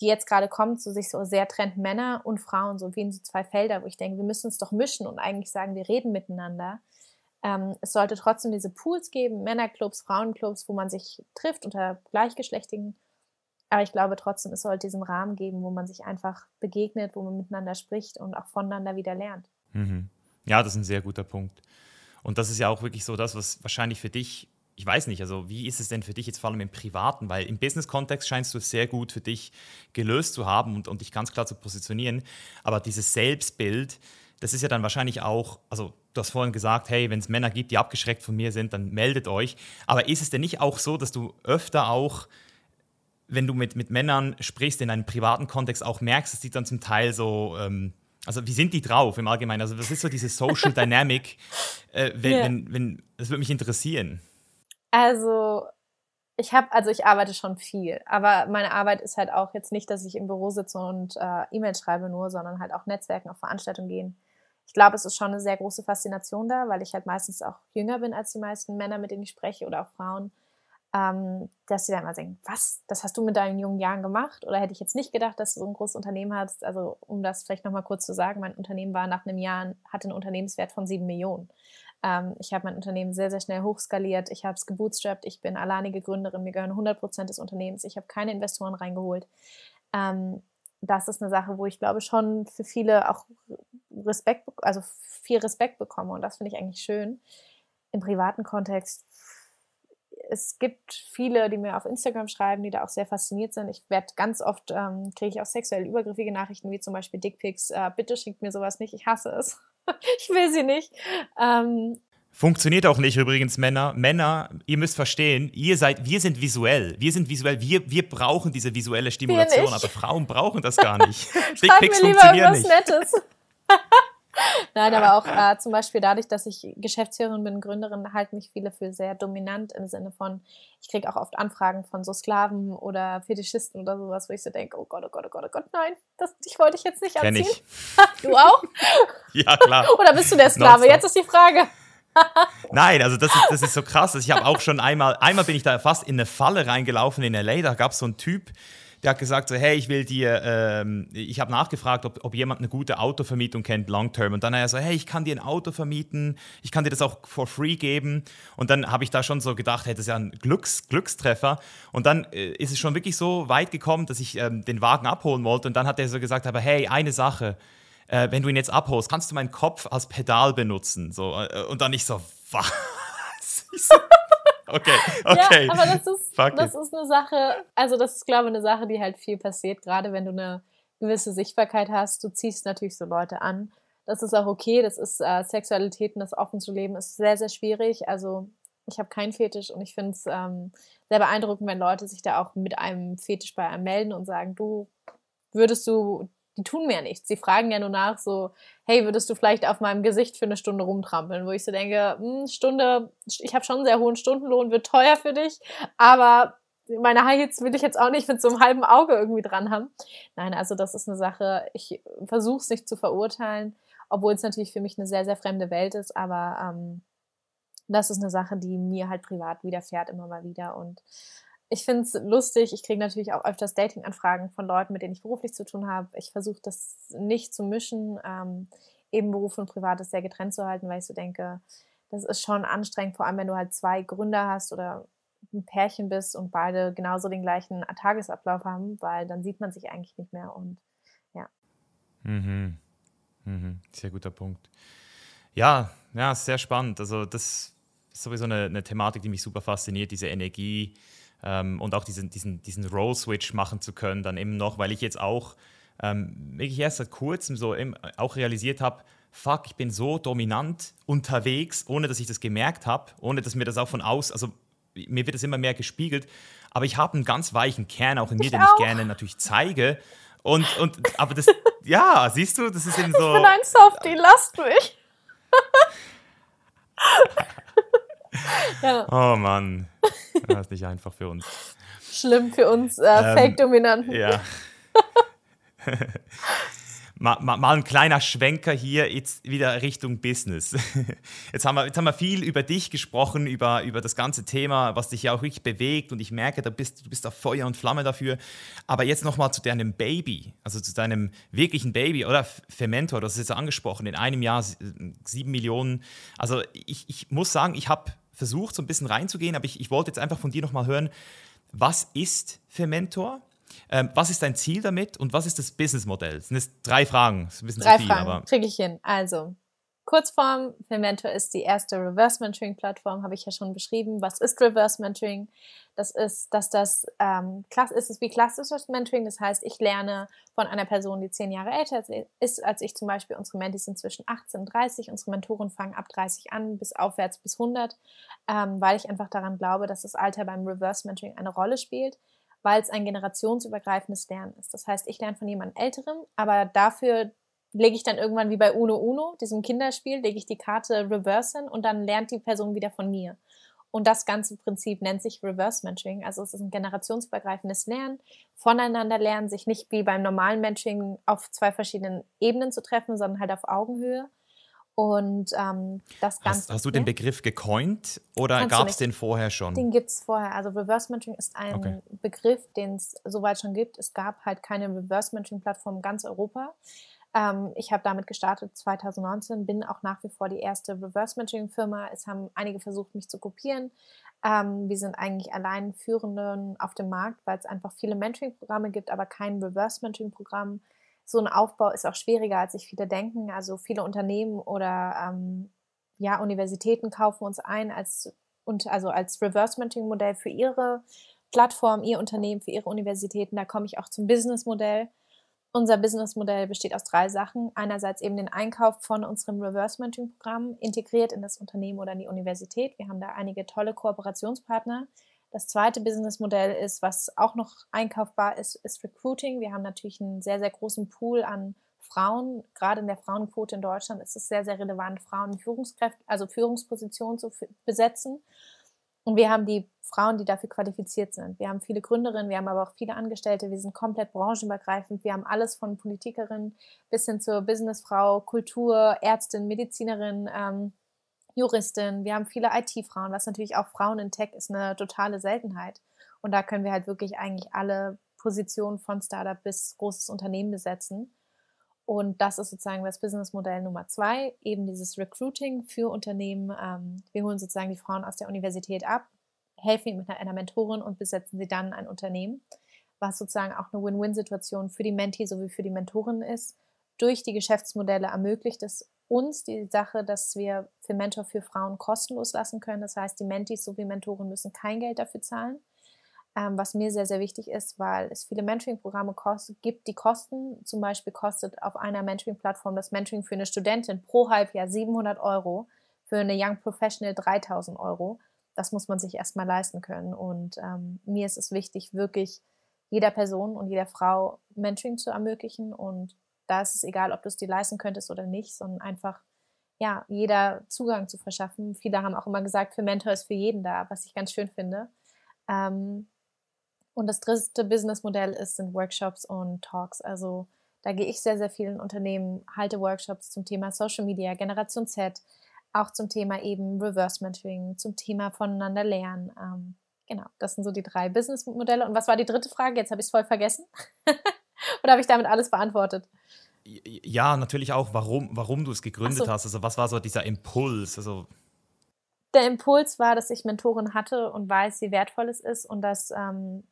die jetzt gerade kommt, so sich so sehr trennt, Männer und Frauen, so wie in so zwei Felder, wo ich denke, wir müssen uns doch mischen und eigentlich sagen, wir reden miteinander. Ähm, es sollte trotzdem diese Pools geben, Männerclubs, Frauenclubs, wo man sich trifft unter gleichgeschlechtigen aber ich glaube trotzdem, es sollte diesen Rahmen geben, wo man sich einfach begegnet, wo man miteinander spricht und auch voneinander wieder lernt. Mhm. Ja, das ist ein sehr guter Punkt. Und das ist ja auch wirklich so das, was wahrscheinlich für dich, ich weiß nicht, also wie ist es denn für dich jetzt vor allem im Privaten? Weil im Business-Kontext scheinst du es sehr gut für dich gelöst zu haben und, und dich ganz klar zu positionieren. Aber dieses Selbstbild, das ist ja dann wahrscheinlich auch, also du hast vorhin gesagt, hey, wenn es Männer gibt, die abgeschreckt von mir sind, dann meldet euch. Aber ist es denn nicht auch so, dass du öfter auch wenn du mit, mit Männern sprichst in einem privaten Kontext, auch merkst, dass die dann zum Teil so, ähm, also wie sind die drauf im Allgemeinen? Also was ist so diese Social Dynamic? Äh, wenn, yeah. wenn, wenn, das würde mich interessieren. Also ich habe, also ich arbeite schon viel, aber meine Arbeit ist halt auch jetzt nicht, dass ich im Büro sitze und äh, E-Mails schreibe nur, sondern halt auch Netzwerken, auf Veranstaltungen gehen. Ich glaube, es ist schon eine sehr große Faszination da, weil ich halt meistens auch jünger bin als die meisten Männer, mit denen ich spreche oder auch Frauen ähm, dass sie dann mal denken, was, das hast du mit deinen jungen Jahren gemacht? Oder hätte ich jetzt nicht gedacht, dass du so ein großes Unternehmen hast? Also um das vielleicht nochmal kurz zu sagen, mein Unternehmen war nach einem Jahr, hatte einen Unternehmenswert von sieben Millionen. Ähm, ich habe mein Unternehmen sehr, sehr schnell hochskaliert. Ich habe es gebootstrapped. Ich bin alleinige Gründerin. Mir gehören 100 Prozent des Unternehmens. Ich habe keine Investoren reingeholt. Ähm, das ist eine Sache, wo ich glaube schon für viele auch Respekt, also viel Respekt bekomme. Und das finde ich eigentlich schön. Im privaten Kontext es gibt viele, die mir auf Instagram schreiben, die da auch sehr fasziniert sind. Ich werde ganz oft, ähm, kriege ich auch sexuell übergriffige Nachrichten, wie zum Beispiel Dickpics. Äh, bitte schickt mir sowas nicht, ich hasse es. ich will sie nicht. Ähm, Funktioniert auch nicht übrigens, Männer. Männer, ihr müsst verstehen, ihr seid, wir sind visuell. Wir sind visuell, wir, wir brauchen diese visuelle Stimulation, aber Frauen brauchen das gar nicht. Dickpics funktionieren nicht. Nettes. Nein, aber auch äh, zum Beispiel dadurch, dass ich Geschäftsführerin bin, Gründerin, halten mich viele für sehr dominant im Sinne von, ich kriege auch oft Anfragen von so Sklaven oder Fetischisten oder sowas, wo ich so denke, oh Gott, oh Gott, oh Gott, oh Gott, nein, das, ich wollte dich jetzt nicht Kenn anziehen. Ich. du auch? ja, klar. oder bist du der Sklave? Jetzt ist die Frage. Nein, also das ist, das ist so krass. Also ich habe auch schon einmal, einmal bin ich da fast in eine Falle reingelaufen in L.A., da gab es so einen Typ, der hat gesagt so, hey, ich will dir, ähm, ich habe nachgefragt, ob, ob jemand eine gute Autovermietung kennt, long term. Und dann hat er so, hey, ich kann dir ein Auto vermieten, ich kann dir das auch for free geben. Und dann habe ich da schon so gedacht, hey, das ist ja ein Glücks, Glückstreffer. Und dann äh, ist es schon wirklich so weit gekommen, dass ich ähm, den Wagen abholen wollte. Und dann hat er so gesagt, aber hey, eine Sache, äh, wenn du ihn jetzt abholst, kannst du meinen Kopf als Pedal benutzen. So, äh, und dann ich so, was? Ich so, Okay, okay. Ja, aber das ist, das ist eine Sache, also das ist, glaube ich, eine Sache, die halt viel passiert, gerade wenn du eine gewisse Sichtbarkeit hast. Du ziehst natürlich so Leute an. Das ist auch okay. Das ist äh, Sexualität und das offen zu leben ist sehr, sehr schwierig. Also ich habe keinen Fetisch und ich finde es ähm, sehr beeindruckend, wenn Leute sich da auch mit einem Fetisch bei einem melden und sagen, du würdest du, die tun mir ja nichts. Sie fragen ja nur nach, so, hey, würdest du vielleicht auf meinem Gesicht für eine Stunde rumtrampeln? Wo ich so denke, hm, Stunde, ich habe schon einen sehr hohen Stundenlohn, wird teuer für dich, aber meine High Hits will ich jetzt auch nicht mit so einem halben Auge irgendwie dran haben. Nein, also das ist eine Sache, ich versuche es nicht zu verurteilen, obwohl es natürlich für mich eine sehr, sehr fremde Welt ist, aber ähm, das ist eine Sache, die mir halt privat widerfährt immer mal wieder. Und ich finde es lustig. Ich kriege natürlich auch öfters Dating-Anfragen von Leuten, mit denen ich beruflich zu tun habe. Ich versuche das nicht zu mischen, ähm, eben Beruf und Privates sehr getrennt zu halten, weil ich so denke, das ist schon anstrengend, vor allem wenn du halt zwei Gründer hast oder ein Pärchen bist und beide genauso den gleichen Tagesablauf haben, weil dann sieht man sich eigentlich nicht mehr und ja. Mhm. Mhm. Sehr guter Punkt. Ja, ja, sehr spannend. Also das ist sowieso eine, eine Thematik, die mich super fasziniert, diese Energie ähm, und auch diesen, diesen, diesen Role-Switch machen zu können, dann eben noch, weil ich jetzt auch ähm, wirklich erst seit kurzem so eben auch realisiert habe, fuck, ich bin so dominant unterwegs, ohne dass ich das gemerkt habe, ohne dass mir das auch von aus, also mir wird das immer mehr gespiegelt, aber ich habe einen ganz weichen Kern auch in mir, ich den auch. ich gerne natürlich zeige. Und, und aber das, ja, siehst du, das ist eben so. Ich bin ein Softie, lasst mich. ja. Oh Mann. Das ist nicht einfach für uns. Schlimm für uns äh, ähm, Fake-Dominanten. Ja. mal, mal, mal, ein kleiner Schwenker hier jetzt wieder Richtung Business. Jetzt haben wir, jetzt haben wir viel über dich gesprochen, über, über das ganze Thema, was dich ja auch wirklich bewegt und ich merke, du bist, du bist auf Feuer und Flamme dafür. Aber jetzt nochmal zu deinem Baby, also zu deinem wirklichen Baby oder Fermentor, das ist jetzt angesprochen, in einem Jahr sieben Millionen. Also ich, ich muss sagen, ich habe versucht, so ein bisschen reinzugehen, aber ich, ich wollte jetzt einfach von dir nochmal hören, was ist Fermentor? Ähm, was ist dein Ziel damit und was ist das Businessmodell? Das sind jetzt drei Fragen. Das ist ein bisschen drei zu viel, Fragen, kriege ich hin. Also, Kurzform, Fermentor ist die erste Reverse Mentoring-Plattform, habe ich ja schon beschrieben. Was ist Reverse Mentoring? Das ist, dass das ähm, ist es wie klassisches Mentoring. Das heißt, ich lerne von einer Person, die zehn Jahre älter ist als ich zum Beispiel. Unsere Mentis sind zwischen 18 und 30. Unsere Mentoren fangen ab 30 an bis aufwärts bis 100, ähm, weil ich einfach daran glaube, dass das Alter beim Reverse Mentoring eine Rolle spielt weil es ein generationsübergreifendes Lernen ist. Das heißt, ich lerne von jemandem Älterem, aber dafür lege ich dann irgendwann wie bei Uno Uno, diesem Kinderspiel, lege ich die Karte reverse hin und dann lernt die Person wieder von mir. Und das ganze Prinzip nennt sich Reverse Mentoring. Also es ist ein generationsübergreifendes Lernen, voneinander lernen, sich nicht wie beim normalen Mentoring auf zwei verschiedenen Ebenen zu treffen, sondern halt auf Augenhöhe. Und ähm, das Ganze. Hast, hast du den Begriff gecoint oder gab es den vorher schon? Den gibt es vorher. Also Reverse Mentoring ist ein okay. Begriff, den es soweit schon gibt. Es gab halt keine Reverse Mentoring-Plattform in ganz Europa. Ähm, ich habe damit gestartet 2019, bin auch nach wie vor die erste Reverse Mentoring-Firma. Es haben einige versucht, mich zu kopieren. Ähm, wir sind eigentlich allein Führenden auf dem Markt, weil es einfach viele Mentoring-Programme gibt, aber kein Reverse Mentoring-Programm so ein Aufbau ist auch schwieriger, als sich viele denken. Also viele Unternehmen oder ähm, ja, Universitäten kaufen uns ein als, also als Reverse Mentoring Modell für ihre Plattform, ihr Unternehmen, für ihre Universitäten. Da komme ich auch zum Businessmodell. Unser Businessmodell besteht aus drei Sachen. Einerseits eben den Einkauf von unserem Reverse Mentoring Programm integriert in das Unternehmen oder in die Universität. Wir haben da einige tolle Kooperationspartner, das zweite Businessmodell ist, was auch noch einkaufbar ist, ist Recruiting. Wir haben natürlich einen sehr, sehr großen Pool an Frauen. Gerade in der Frauenquote in Deutschland ist es sehr, sehr relevant, Frauen Führungskräfte, also Führungspositionen zu besetzen. Und wir haben die Frauen, die dafür qualifiziert sind. Wir haben viele Gründerinnen, wir haben aber auch viele Angestellte. Wir sind komplett branchenübergreifend. Wir haben alles von Politikerin bis hin zur Businessfrau, Kultur, Ärztin, Medizinerin. Ähm, Juristin, wir haben viele IT-Frauen, was natürlich auch Frauen in Tech ist eine totale Seltenheit. Und da können wir halt wirklich eigentlich alle Positionen von Startup bis großes Unternehmen besetzen. Und das ist sozusagen das Businessmodell Nummer zwei, eben dieses Recruiting für Unternehmen. Ähm, wir holen sozusagen die Frauen aus der Universität ab, helfen ihnen mit einer Mentorin und besetzen sie dann ein Unternehmen, was sozusagen auch eine Win-Win-Situation für die Mentee sowie für die Mentorin ist. Durch die Geschäftsmodelle ermöglicht es uns die Sache, dass wir für Mentor für Frauen kostenlos lassen können. Das heißt, die Mentis sowie Mentoren müssen kein Geld dafür zahlen. Ähm, was mir sehr, sehr wichtig ist, weil es viele Mentoring-Programme gibt, die kosten. Zum Beispiel kostet auf einer Mentoring-Plattform das Mentoring für eine Studentin pro Halbjahr 700 Euro, für eine Young Professional 3000 Euro. Das muss man sich erstmal leisten können. Und ähm, mir ist es wichtig, wirklich jeder Person und jeder Frau Mentoring zu ermöglichen. Und da ist es egal, ob du es dir leisten könntest oder nicht, sondern einfach ja, jeder Zugang zu verschaffen. Viele haben auch immer gesagt, für Mentor ist für jeden da, was ich ganz schön finde. Ähm, und das dritte Businessmodell ist, sind Workshops und Talks. Also da gehe ich sehr, sehr vielen Unternehmen, halte Workshops zum Thema Social Media, Generation Z, auch zum Thema eben Reverse Mentoring, zum Thema voneinander lernen. Ähm, genau, das sind so die drei Businessmodelle. Und was war die dritte Frage? Jetzt habe ich es voll vergessen. Oder habe ich damit alles beantwortet? Ja, natürlich auch, warum, warum du es gegründet so. hast. Also was war so dieser Impuls? Also der Impuls war, dass ich Mentorin hatte und weiß, wie wertvoll es ist und dass ähm,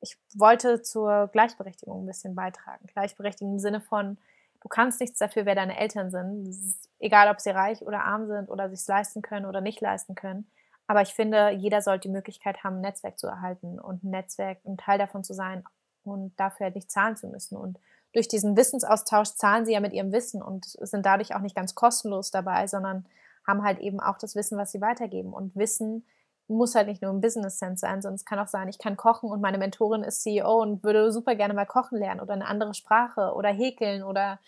ich wollte zur Gleichberechtigung ein bisschen beitragen. Gleichberechtigung im Sinne von, du kannst nichts dafür, wer deine Eltern sind. egal, ob sie reich oder arm sind oder sich leisten können oder nicht leisten können. Aber ich finde, jeder sollte die Möglichkeit haben, ein Netzwerk zu erhalten und ein Netzwerk, ein Teil davon zu sein und dafür halt nicht zahlen zu müssen. Und durch diesen Wissensaustausch zahlen sie ja mit ihrem Wissen und sind dadurch auch nicht ganz kostenlos dabei, sondern haben halt eben auch das Wissen, was sie weitergeben. Und Wissen muss halt nicht nur im Business Sense sein, sondern es kann auch sein, ich kann kochen und meine Mentorin ist CEO und würde super gerne mal kochen lernen oder eine andere Sprache oder häkeln oder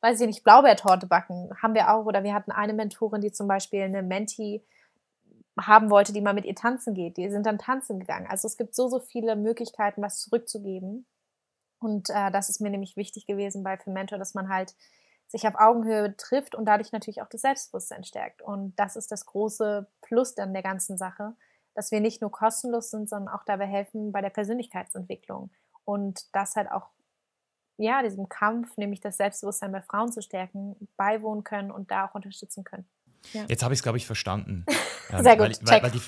weiß ich nicht, Blaubeertorte backen haben wir auch. Oder wir hatten eine Mentorin, die zum Beispiel eine Menti haben wollte, die mal mit ihr tanzen geht. Die sind dann tanzen gegangen. Also es gibt so, so viele Möglichkeiten, was zurückzugeben. Und äh, das ist mir nämlich wichtig gewesen bei Mentor, dass man halt sich auf Augenhöhe trifft und dadurch natürlich auch das Selbstbewusstsein stärkt. Und das ist das große Plus dann der ganzen Sache, dass wir nicht nur kostenlos sind, sondern auch dabei helfen bei der Persönlichkeitsentwicklung und das halt auch ja, diesem Kampf, nämlich das Selbstbewusstsein bei Frauen zu stärken, beiwohnen können und da auch unterstützen können. Ja. Jetzt habe ich es, glaube ich, verstanden. Sehr gut. Weil, weil, weil, die,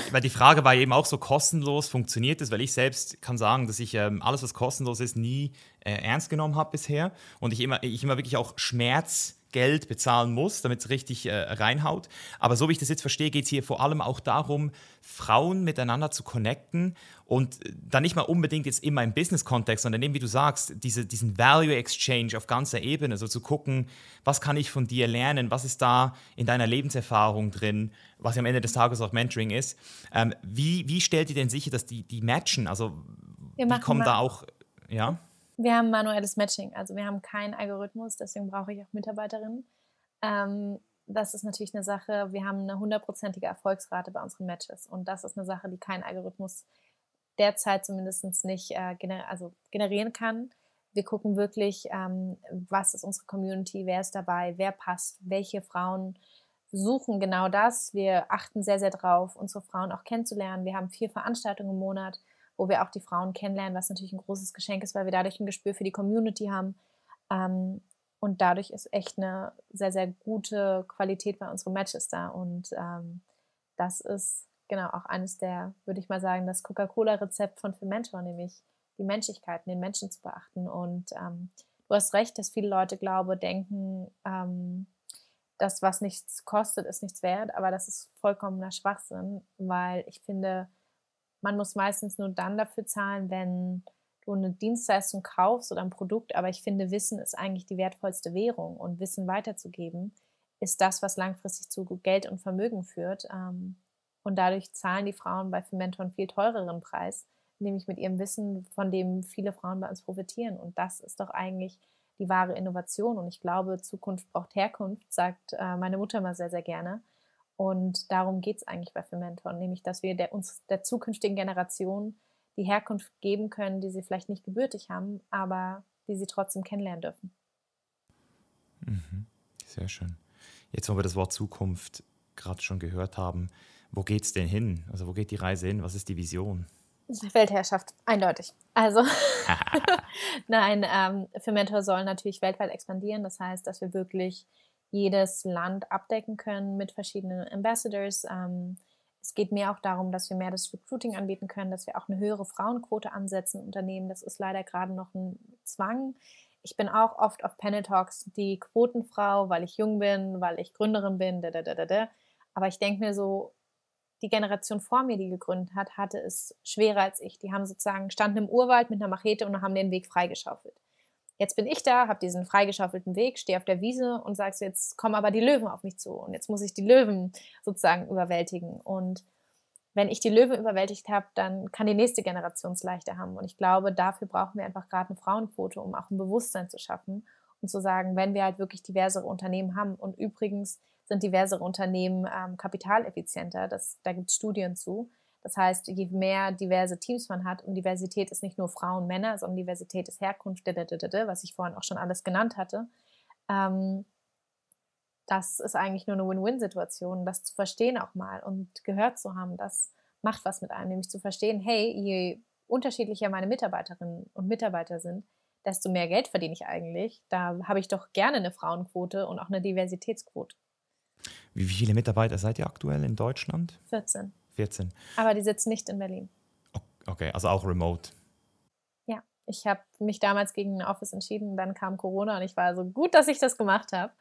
die, weil, die, Frage war eben auch so kostenlos, funktioniert es? Weil ich selbst kann sagen, dass ich ähm, alles, was kostenlos ist, nie äh, ernst genommen habe bisher. Und ich immer, ich immer wirklich auch Schmerz Geld bezahlen muss, damit es richtig äh, reinhaut. Aber so wie ich das jetzt verstehe, geht es hier vor allem auch darum, Frauen miteinander zu connecten und äh, dann nicht mal unbedingt jetzt immer im Business-Kontext, sondern eben, wie du sagst, diese, diesen Value Exchange auf ganzer Ebene, so zu gucken, was kann ich von dir lernen, was ist da in deiner Lebenserfahrung drin, was am Ende des Tages auch Mentoring ist. Ähm, wie, wie stellt ihr denn sicher, dass die, die matchen? Also, Wir wie kommen da auch, ja? Wir haben manuelles Matching, also wir haben keinen Algorithmus, deswegen brauche ich auch Mitarbeiterinnen. Ähm, das ist natürlich eine Sache, wir haben eine hundertprozentige Erfolgsrate bei unseren Matches und das ist eine Sache, die kein Algorithmus derzeit zumindest nicht äh, gener also generieren kann. Wir gucken wirklich, ähm, was ist unsere Community, wer ist dabei, wer passt, welche Frauen suchen genau das. Wir achten sehr, sehr drauf, unsere Frauen auch kennenzulernen. Wir haben vier Veranstaltungen im Monat wo wir auch die Frauen kennenlernen, was natürlich ein großes Geschenk ist, weil wir dadurch ein Gespür für die Community haben. Ähm, und dadurch ist echt eine sehr, sehr gute Qualität bei unseren Matches da. Und ähm, das ist genau auch eines der, würde ich mal sagen, das Coca-Cola-Rezept von Fermentor, nämlich die Menschlichkeit, den Menschen zu beachten. Und ähm, du hast recht, dass viele Leute, glaube denken, ähm, das, was nichts kostet, ist nichts wert, aber das ist vollkommener Schwachsinn, weil ich finde, man muss meistens nur dann dafür zahlen, wenn du eine Dienstleistung kaufst oder ein Produkt. Aber ich finde, Wissen ist eigentlich die wertvollste Währung und Wissen weiterzugeben ist das, was langfristig zu Geld und Vermögen führt. Ähm, und dadurch zahlen die Frauen bei Fermentor einen viel teureren Preis, nämlich mit ihrem Wissen, von dem viele Frauen bei uns profitieren. Und das ist doch eigentlich die wahre Innovation. Und ich glaube, Zukunft braucht Herkunft, sagt äh, meine Mutter mal sehr, sehr gerne. Und darum geht es eigentlich bei Fermentor, nämlich dass wir der, uns der zukünftigen Generation die Herkunft geben können, die sie vielleicht nicht gebürtig haben, aber die sie trotzdem kennenlernen dürfen. Mhm. Sehr schön. Jetzt, wo wir das Wort Zukunft gerade schon gehört haben, wo geht es denn hin? Also wo geht die Reise hin? Was ist die Vision? Weltherrschaft, eindeutig. Also, nein, ähm, Fermentor soll natürlich weltweit expandieren. Das heißt, dass wir wirklich jedes Land abdecken können mit verschiedenen Ambassadors. Ähm, es geht mir auch darum, dass wir mehr das Recruiting anbieten können, dass wir auch eine höhere Frauenquote ansetzen in Unternehmen. Das ist leider gerade noch ein Zwang. Ich bin auch oft auf Panel Talks die Quotenfrau, weil ich jung bin, weil ich Gründerin bin. Da, da, da, da, da. Aber ich denke mir so, die Generation vor mir, die gegründet hat, hatte es schwerer als ich. Die haben sozusagen standen im Urwald mit einer Machete und haben den Weg freigeschaufelt. Jetzt bin ich da, habe diesen freigeschaufelten Weg, stehe auf der Wiese und sagst jetzt kommen aber die Löwen auf mich zu und jetzt muss ich die Löwen sozusagen überwältigen und wenn ich die Löwen überwältigt habe, dann kann die nächste Generation es leichter haben. Und ich glaube, dafür brauchen wir einfach gerade eine Frauenquote, um auch ein Bewusstsein zu schaffen und zu sagen, wenn wir halt wirklich diversere Unternehmen haben. Und übrigens sind diversere Unternehmen ähm, kapitaleffizienter. Das, da gibt es Studien zu. Das heißt, je mehr diverse Teams man hat, und Diversität ist nicht nur Frauen, Männer, sondern Diversität ist Herkunft, was ich vorhin auch schon alles genannt hatte. Ähm, das ist eigentlich nur eine Win-Win-Situation, das zu verstehen auch mal und gehört zu haben, das macht was mit einem, nämlich zu verstehen, hey, je unterschiedlicher meine Mitarbeiterinnen und Mitarbeiter sind, desto mehr Geld verdiene ich eigentlich. Da habe ich doch gerne eine Frauenquote und auch eine Diversitätsquote. Wie viele Mitarbeiter seid ihr aktuell in Deutschland? 14. 14. Aber die sitzen nicht in Berlin. Okay, also auch remote. Ja, ich habe mich damals gegen ein Office entschieden, dann kam Corona und ich war so gut, dass ich das gemacht habe.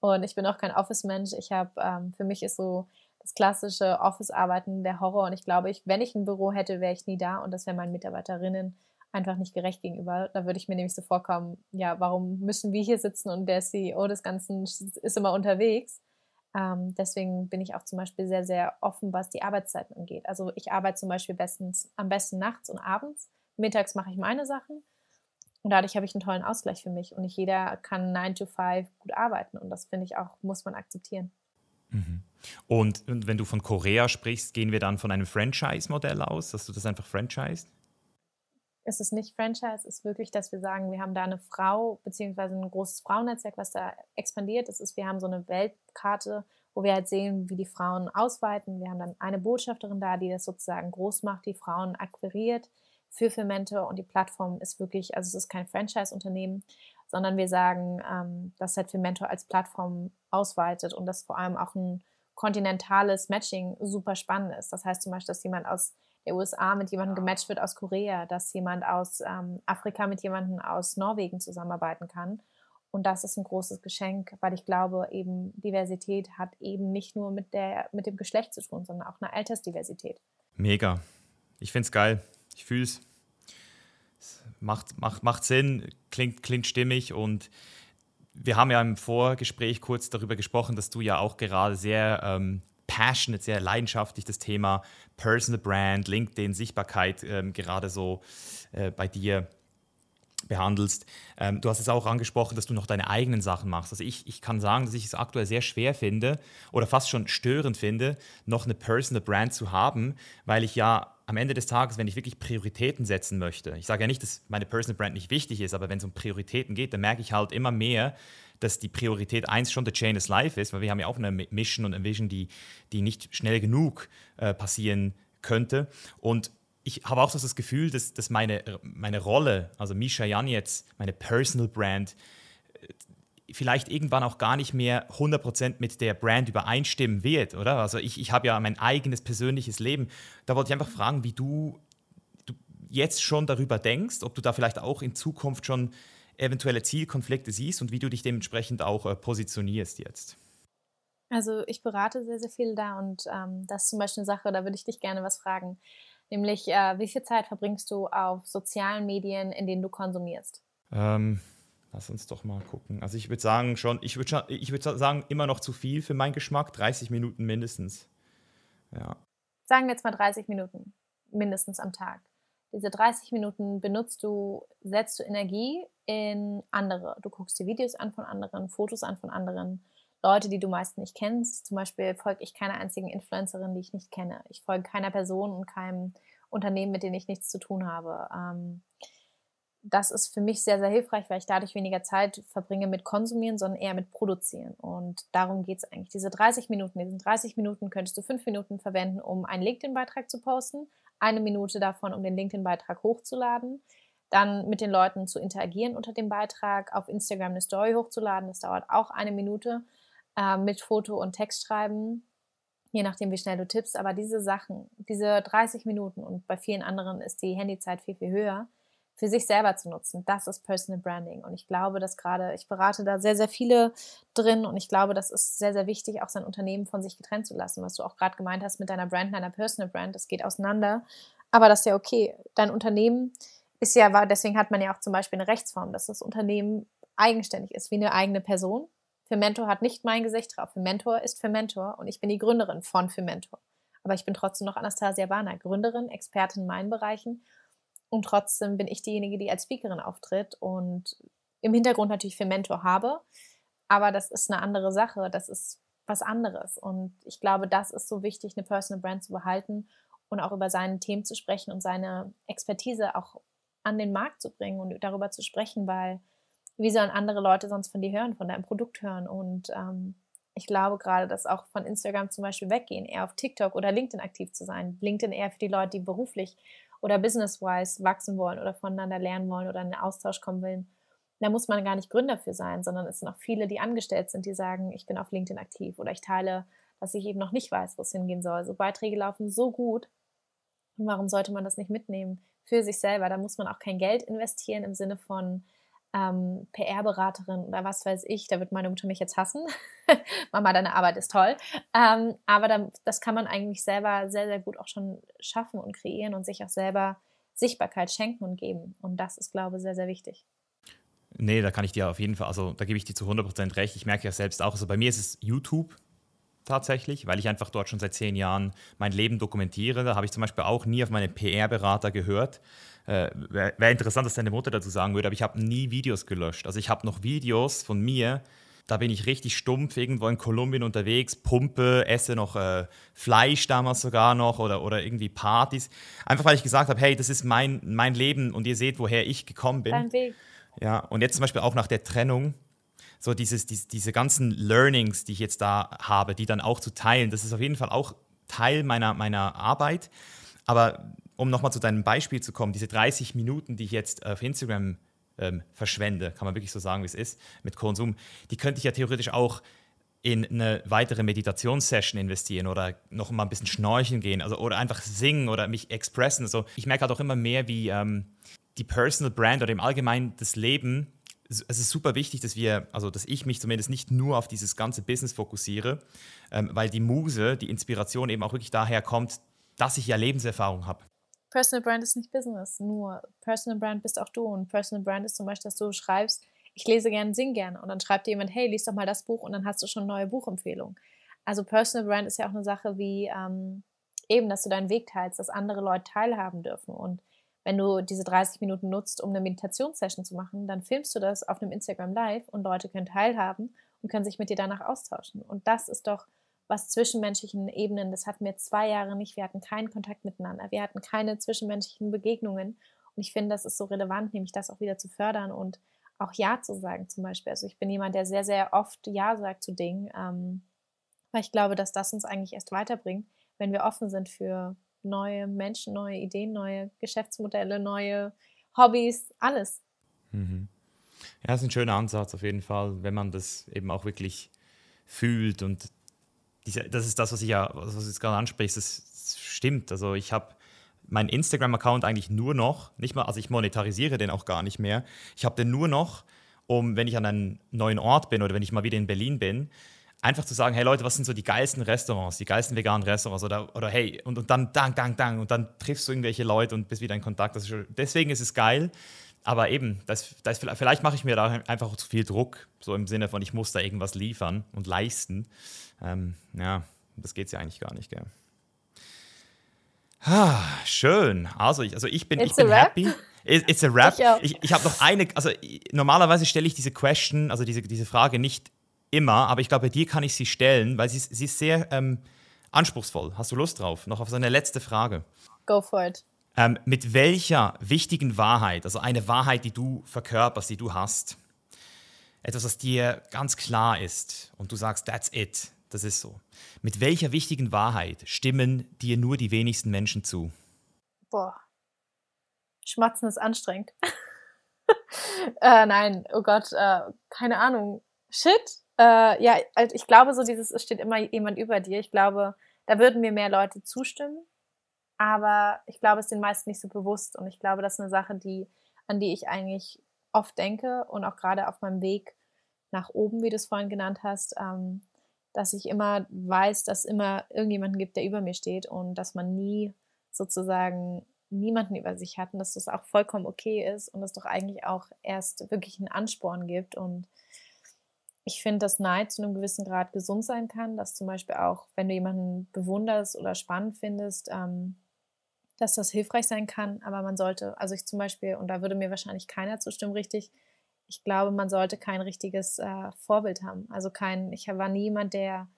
Und ich bin auch kein Office-Mensch. Ich habe, ähm, für mich ist so das klassische Office-Arbeiten der Horror. Und ich glaube, ich, wenn ich ein Büro hätte, wäre ich nie da. Und das wäre meinen Mitarbeiterinnen einfach nicht gerecht gegenüber. Da würde ich mir nämlich so vorkommen, ja, warum müssen wir hier sitzen und der CEO des Ganzen ist immer unterwegs. Ähm, deswegen bin ich auch zum Beispiel sehr, sehr offen, was die Arbeitszeiten angeht. Also ich arbeite zum Beispiel bestens, am besten nachts und abends. Mittags mache ich meine Sachen und dadurch habe ich einen tollen Ausgleich für mich. Und nicht jeder kann 9 to 5 gut arbeiten. Und das finde ich auch, muss man akzeptieren. Mhm. Und, wenn du von Korea sprichst, gehen wir dann von einem Franchise-Modell aus, dass du das einfach franchised? Es ist nicht Franchise, es ist wirklich, dass wir sagen, wir haben da eine Frau, beziehungsweise ein großes Frauennetzwerk, was da expandiert. Das ist, wir haben so eine Weltkarte, wo wir halt sehen, wie die Frauen ausweiten. Wir haben dann eine Botschafterin da, die das sozusagen groß macht, die Frauen akquiriert für Fermente und die Plattform ist wirklich, also es ist kein Franchise-Unternehmen, sondern wir sagen, ähm, dass halt Fermento als Plattform ausweitet und dass vor allem auch ein kontinentales Matching super spannend ist. Das heißt zum Beispiel, dass jemand aus der USA mit jemandem gematcht wird aus Korea, dass jemand aus ähm, Afrika mit jemandem aus Norwegen zusammenarbeiten kann. Und das ist ein großes Geschenk, weil ich glaube, eben Diversität hat eben nicht nur mit, der, mit dem Geschlecht zu tun, sondern auch eine Altersdiversität. Mega. Ich finde es geil. Ich fühle es. Macht, macht, macht Sinn, klingt, klingt stimmig und wir haben ja im Vorgespräch kurz darüber gesprochen, dass du ja auch gerade sehr ähm, passionate, sehr leidenschaftlich das Thema Personal Brand, LinkedIn, Sichtbarkeit ähm, gerade so äh, bei dir behandelst. Ähm, du hast es auch angesprochen, dass du noch deine eigenen Sachen machst. Also ich, ich kann sagen, dass ich es aktuell sehr schwer finde oder fast schon störend finde, noch eine Personal Brand zu haben, weil ich ja am Ende des Tages, wenn ich wirklich Prioritäten setzen möchte, ich sage ja nicht, dass meine Personal Brand nicht wichtig ist, aber wenn es um Prioritäten geht, dann merke ich halt immer mehr, dass die Priorität eins schon The Chain is Life ist, weil wir haben ja auch eine Mission und eine Vision, die, die nicht schnell genug äh, passieren könnte. Und ich habe auch so das Gefühl, dass, dass meine, meine Rolle, also Misha Jan jetzt, meine Personal Brand, vielleicht irgendwann auch gar nicht mehr 100% mit der Brand übereinstimmen wird, oder? Also ich, ich habe ja mein eigenes persönliches Leben. Da wollte ich einfach fragen, wie du, du jetzt schon darüber denkst, ob du da vielleicht auch in Zukunft schon eventuelle Zielkonflikte siehst und wie du dich dementsprechend auch äh, positionierst jetzt. Also ich berate sehr, sehr viel da und ähm, das ist zum Beispiel eine Sache, da würde ich dich gerne was fragen. Nämlich, äh, wie viel Zeit verbringst du auf sozialen Medien, in denen du konsumierst? Ähm, lass uns doch mal gucken. Also ich würde sagen schon, ich würde ich würd sagen, immer noch zu viel für meinen Geschmack, 30 Minuten mindestens. Ja. Sagen wir jetzt mal 30 Minuten mindestens am Tag. Diese 30 Minuten benutzt du, setzt du Energie in andere. Du guckst dir Videos an von anderen, Fotos an von anderen Leute, die du meist nicht kennst. Zum Beispiel folge ich keiner einzigen Influencerin, die ich nicht kenne. Ich folge keiner Person und keinem Unternehmen, mit denen ich nichts zu tun habe. Ähm, das ist für mich sehr, sehr hilfreich, weil ich dadurch weniger Zeit verbringe mit Konsumieren, sondern eher mit Produzieren. Und darum geht es eigentlich. Diese 30 Minuten, diesen 30 Minuten könntest du fünf Minuten verwenden, um einen LinkedIn-Beitrag zu posten, eine Minute davon, um den LinkedIn-Beitrag hochzuladen, dann mit den Leuten zu interagieren unter dem Beitrag, auf Instagram eine Story hochzuladen, das dauert auch eine Minute äh, mit Foto und Text schreiben, je nachdem, wie schnell du tippst. Aber diese Sachen, diese 30 Minuten und bei vielen anderen ist die Handyzeit viel, viel höher, für sich selber zu nutzen. Das ist Personal Branding. Und ich glaube, dass gerade, ich berate da sehr, sehr viele drin und ich glaube, das ist sehr, sehr wichtig, auch sein Unternehmen von sich getrennt zu lassen, was du auch gerade gemeint hast mit deiner Brand, deiner Personal Brand, das geht auseinander. Aber das ist ja okay. Dein Unternehmen ist ja, deswegen hat man ja auch zum Beispiel eine Rechtsform, dass das Unternehmen eigenständig ist, wie eine eigene Person. Für Mentor hat nicht mein Gesicht drauf. Für Mentor ist für Mentor und ich bin die Gründerin von für Mentor. Aber ich bin trotzdem noch Anastasia Bana, Gründerin, Expertin in meinen Bereichen und trotzdem bin ich diejenige, die als Speakerin auftritt und im Hintergrund natürlich für Mentor habe. Aber das ist eine andere Sache. Das ist was anderes. Und ich glaube, das ist so wichtig, eine Personal Brand zu behalten und auch über seine Themen zu sprechen und seine Expertise auch an den Markt zu bringen und darüber zu sprechen, weil wie sollen andere Leute sonst von dir hören, von deinem Produkt hören? Und ähm, ich glaube gerade, dass auch von Instagram zum Beispiel weggehen, eher auf TikTok oder LinkedIn aktiv zu sein. LinkedIn eher für die Leute, die beruflich oder business-wise wachsen wollen oder voneinander lernen wollen oder in den Austausch kommen wollen. Da muss man gar nicht Gründer für sein, sondern es sind auch viele, die angestellt sind, die sagen, ich bin auf LinkedIn aktiv oder ich teile, dass ich eben noch nicht weiß, wo es hingehen soll. So Beiträge laufen so gut. Und warum sollte man das nicht mitnehmen für sich selber? Da muss man auch kein Geld investieren im Sinne von, ähm, PR-Beraterin oder was weiß ich, da wird meine Mutter mich jetzt hassen. Mama, deine Arbeit ist toll. Ähm, aber dann, das kann man eigentlich selber sehr, sehr gut auch schon schaffen und kreieren und sich auch selber Sichtbarkeit schenken und geben. Und das ist, glaube ich, sehr, sehr wichtig. Nee, da kann ich dir auf jeden Fall, also da gebe ich dir zu 100% recht. Ich merke ja selbst auch, also bei mir ist es YouTube tatsächlich, weil ich einfach dort schon seit zehn Jahren mein Leben dokumentiere. Da habe ich zum Beispiel auch nie auf meine PR-Berater gehört, äh, Wäre wär interessant, was deine Mutter dazu sagen würde, aber ich habe nie Videos gelöscht. Also ich habe noch Videos von mir, da bin ich richtig stumpf irgendwo in Kolumbien unterwegs, pumpe, esse noch äh, Fleisch damals sogar noch oder, oder irgendwie Partys. Einfach weil ich gesagt habe, hey, das ist mein, mein Leben und ihr seht, woher ich gekommen bin. Dein Weg. Ja, und jetzt zum Beispiel auch nach der Trennung, so dieses, diese, diese ganzen Learnings, die ich jetzt da habe, die dann auch zu teilen, das ist auf jeden Fall auch Teil meiner, meiner Arbeit. Aber um nochmal zu deinem Beispiel zu kommen, diese 30 Minuten, die ich jetzt auf Instagram ähm, verschwende, kann man wirklich so sagen, wie es ist, mit Konsum, die könnte ich ja theoretisch auch in eine weitere Meditationssession investieren oder noch mal ein bisschen schnorcheln gehen also, oder einfach singen oder mich expressen. Also ich merke halt auch immer mehr, wie ähm, die Personal Brand oder im Allgemeinen das Leben, es ist super wichtig, dass wir, also dass ich mich zumindest nicht nur auf dieses ganze Business fokussiere, ähm, weil die Muse, die Inspiration eben auch wirklich daher kommt, dass ich ja Lebenserfahrung habe. Personal Brand ist nicht Business, nur Personal Brand bist auch du. Und Personal Brand ist zum Beispiel, dass du schreibst, ich lese gerne, sing gerne. Und dann schreibt dir jemand, hey, lies doch mal das Buch und dann hast du schon neue Buchempfehlungen. Also Personal Brand ist ja auch eine Sache wie ähm, eben, dass du deinen Weg teilst, dass andere Leute teilhaben dürfen. Und wenn du diese 30 Minuten nutzt, um eine Meditationssession zu machen, dann filmst du das auf einem Instagram Live und Leute können teilhaben und können sich mit dir danach austauschen. Und das ist doch was zwischenmenschlichen Ebenen, das hatten wir zwei Jahre nicht. Wir hatten keinen Kontakt miteinander. Wir hatten keine zwischenmenschlichen Begegnungen. Und ich finde, das ist so relevant, nämlich das auch wieder zu fördern und auch Ja zu sagen zum Beispiel. Also ich bin jemand, der sehr, sehr oft Ja sagt zu Dingen, ähm, weil ich glaube, dass das uns eigentlich erst weiterbringt, wenn wir offen sind für neue Menschen, neue Ideen, neue Geschäftsmodelle, neue Hobbys, alles. Mhm. Ja, das ist ein schöner Ansatz auf jeden Fall, wenn man das eben auch wirklich fühlt und diese, das ist das, was ich ja, was du jetzt gerade ansprichst, das stimmt. Also ich habe meinen Instagram-Account eigentlich nur noch, nicht mal, also ich monetarisiere den auch gar nicht mehr. Ich habe den nur noch, um, wenn ich an einem neuen Ort bin oder wenn ich mal wieder in Berlin bin, einfach zu sagen, hey Leute, was sind so die geilsten Restaurants, die geilsten veganen Restaurants oder, oder hey, und, und dann dang, dang, dang und dann triffst du irgendwelche Leute und bist wieder in Kontakt. Ist schon, deswegen ist es geil. Aber eben, das, das, vielleicht mache ich mir da einfach zu viel Druck, so im Sinne von, ich muss da irgendwas liefern und leisten. Ähm, ja, das geht ja eigentlich gar nicht, gell? Ah, schön. Also ich, also ich bin, ich bin happy. It's a rap. Ich, ich, ich habe noch eine, also normalerweise stelle ich diese Question, also diese, diese Frage nicht immer, aber ich glaube, bei dir kann ich sie stellen, weil sie, sie ist sehr ähm, anspruchsvoll. Hast du Lust drauf? Noch auf so eine letzte Frage. Go for it. Ähm, mit welcher wichtigen Wahrheit, also eine Wahrheit, die du verkörperst, die du hast, etwas, was dir ganz klar ist und du sagst, that's it, das ist so. Mit welcher wichtigen Wahrheit stimmen dir nur die wenigsten Menschen zu? Boah. Schmatzen ist anstrengend. äh, nein, oh Gott, äh, keine Ahnung. Shit. Äh, ja, also ich glaube so dieses, es steht immer jemand über dir. Ich glaube, da würden mir mehr Leute zustimmen. Aber ich glaube, es ist den meisten nicht so bewusst. Und ich glaube, das ist eine Sache, die an die ich eigentlich oft denke und auch gerade auf meinem Weg nach oben, wie du es vorhin genannt hast, ähm, dass ich immer weiß, dass immer irgendjemanden gibt, der über mir steht und dass man nie sozusagen niemanden über sich hat und dass das auch vollkommen okay ist und es doch eigentlich auch erst wirklich einen Ansporn gibt und ich finde, dass Neid zu einem gewissen Grad gesund sein kann, dass zum Beispiel auch, wenn du jemanden bewunderst oder spannend findest, ähm, dass das hilfreich sein kann. Aber man sollte, also ich zum Beispiel, und da würde mir wahrscheinlich keiner zustimmen, richtig, ich glaube, man sollte kein richtiges äh, Vorbild haben. Also kein, ich war nie jemand, der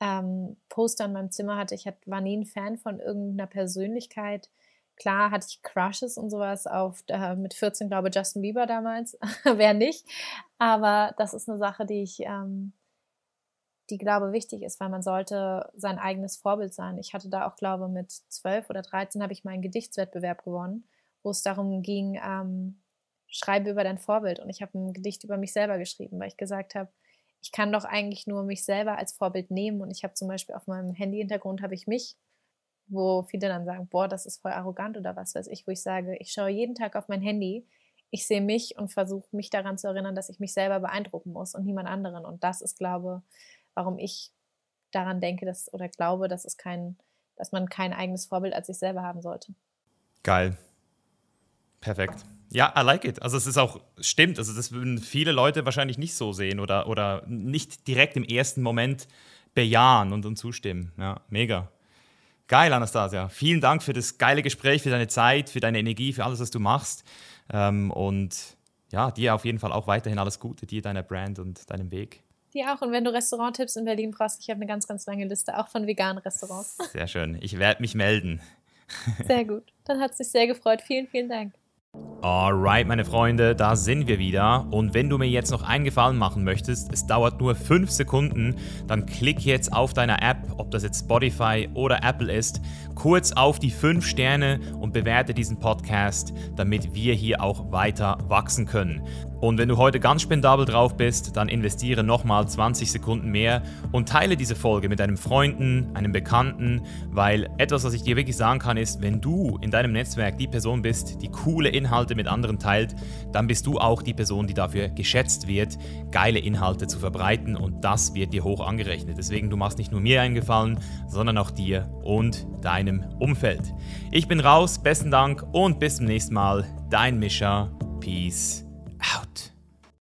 ähm, Poster in meinem Zimmer hatte. Ich war nie ein Fan von irgendeiner Persönlichkeit, Klar hatte ich Crushes und sowas auf äh, mit 14, glaube ich, Justin Bieber damals. Wer nicht? Aber das ist eine Sache, die ich, ähm, die glaube wichtig ist, weil man sollte sein eigenes Vorbild sein. Ich hatte da auch, glaube mit 12 oder 13 habe ich meinen Gedichtswettbewerb gewonnen, wo es darum ging, ähm, schreibe über dein Vorbild. Und ich habe ein Gedicht über mich selber geschrieben, weil ich gesagt habe, ich kann doch eigentlich nur mich selber als Vorbild nehmen. Und ich habe zum Beispiel auf meinem Handy-Hintergrund habe ich mich wo viele dann sagen, boah, das ist voll arrogant oder was weiß ich, wo ich sage, ich schaue jeden Tag auf mein Handy, ich sehe mich und versuche mich daran zu erinnern, dass ich mich selber beeindrucken muss und niemand anderen. Und das ist, glaube warum ich daran denke, dass oder glaube, dass es kein, dass man kein eigenes Vorbild als sich selber haben sollte. Geil. Perfekt. Ja, I like it. Also es ist auch, stimmt, also das würden viele Leute wahrscheinlich nicht so sehen oder, oder nicht direkt im ersten Moment bejahen und, und zustimmen. Ja, mega. Geil, Anastasia. Vielen Dank für das geile Gespräch, für deine Zeit, für deine Energie, für alles, was du machst. Ähm, und ja, dir auf jeden Fall auch weiterhin alles Gute, dir, deiner Brand und deinem Weg. Dir auch. Und wenn du Restauranttipps in Berlin brauchst, ich habe eine ganz, ganz lange Liste, auch von veganen Restaurants. Sehr schön. Ich werde mich melden. Sehr gut. Dann hat es mich sehr gefreut. Vielen, vielen Dank. Alright, meine Freunde, da sind wir wieder. Und wenn du mir jetzt noch einen Gefallen machen möchtest, es dauert nur 5 Sekunden, dann klick jetzt auf deiner App, ob das jetzt Spotify oder Apple ist, kurz auf die 5 Sterne und bewerte diesen Podcast, damit wir hier auch weiter wachsen können. Und wenn du heute ganz spendabel drauf bist, dann investiere nochmal 20 Sekunden mehr und teile diese Folge mit deinem Freunden, einem Bekannten, weil etwas, was ich dir wirklich sagen kann, ist, wenn du in deinem Netzwerk die Person bist, die coole Inhalte mit anderen teilt, dann bist du auch die Person, die dafür geschätzt wird, geile Inhalte zu verbreiten und das wird dir hoch angerechnet. Deswegen, du machst nicht nur mir einen Gefallen, sondern auch dir und deinem Umfeld. Ich bin raus, besten Dank und bis zum nächsten Mal. Dein Mischer. Peace out.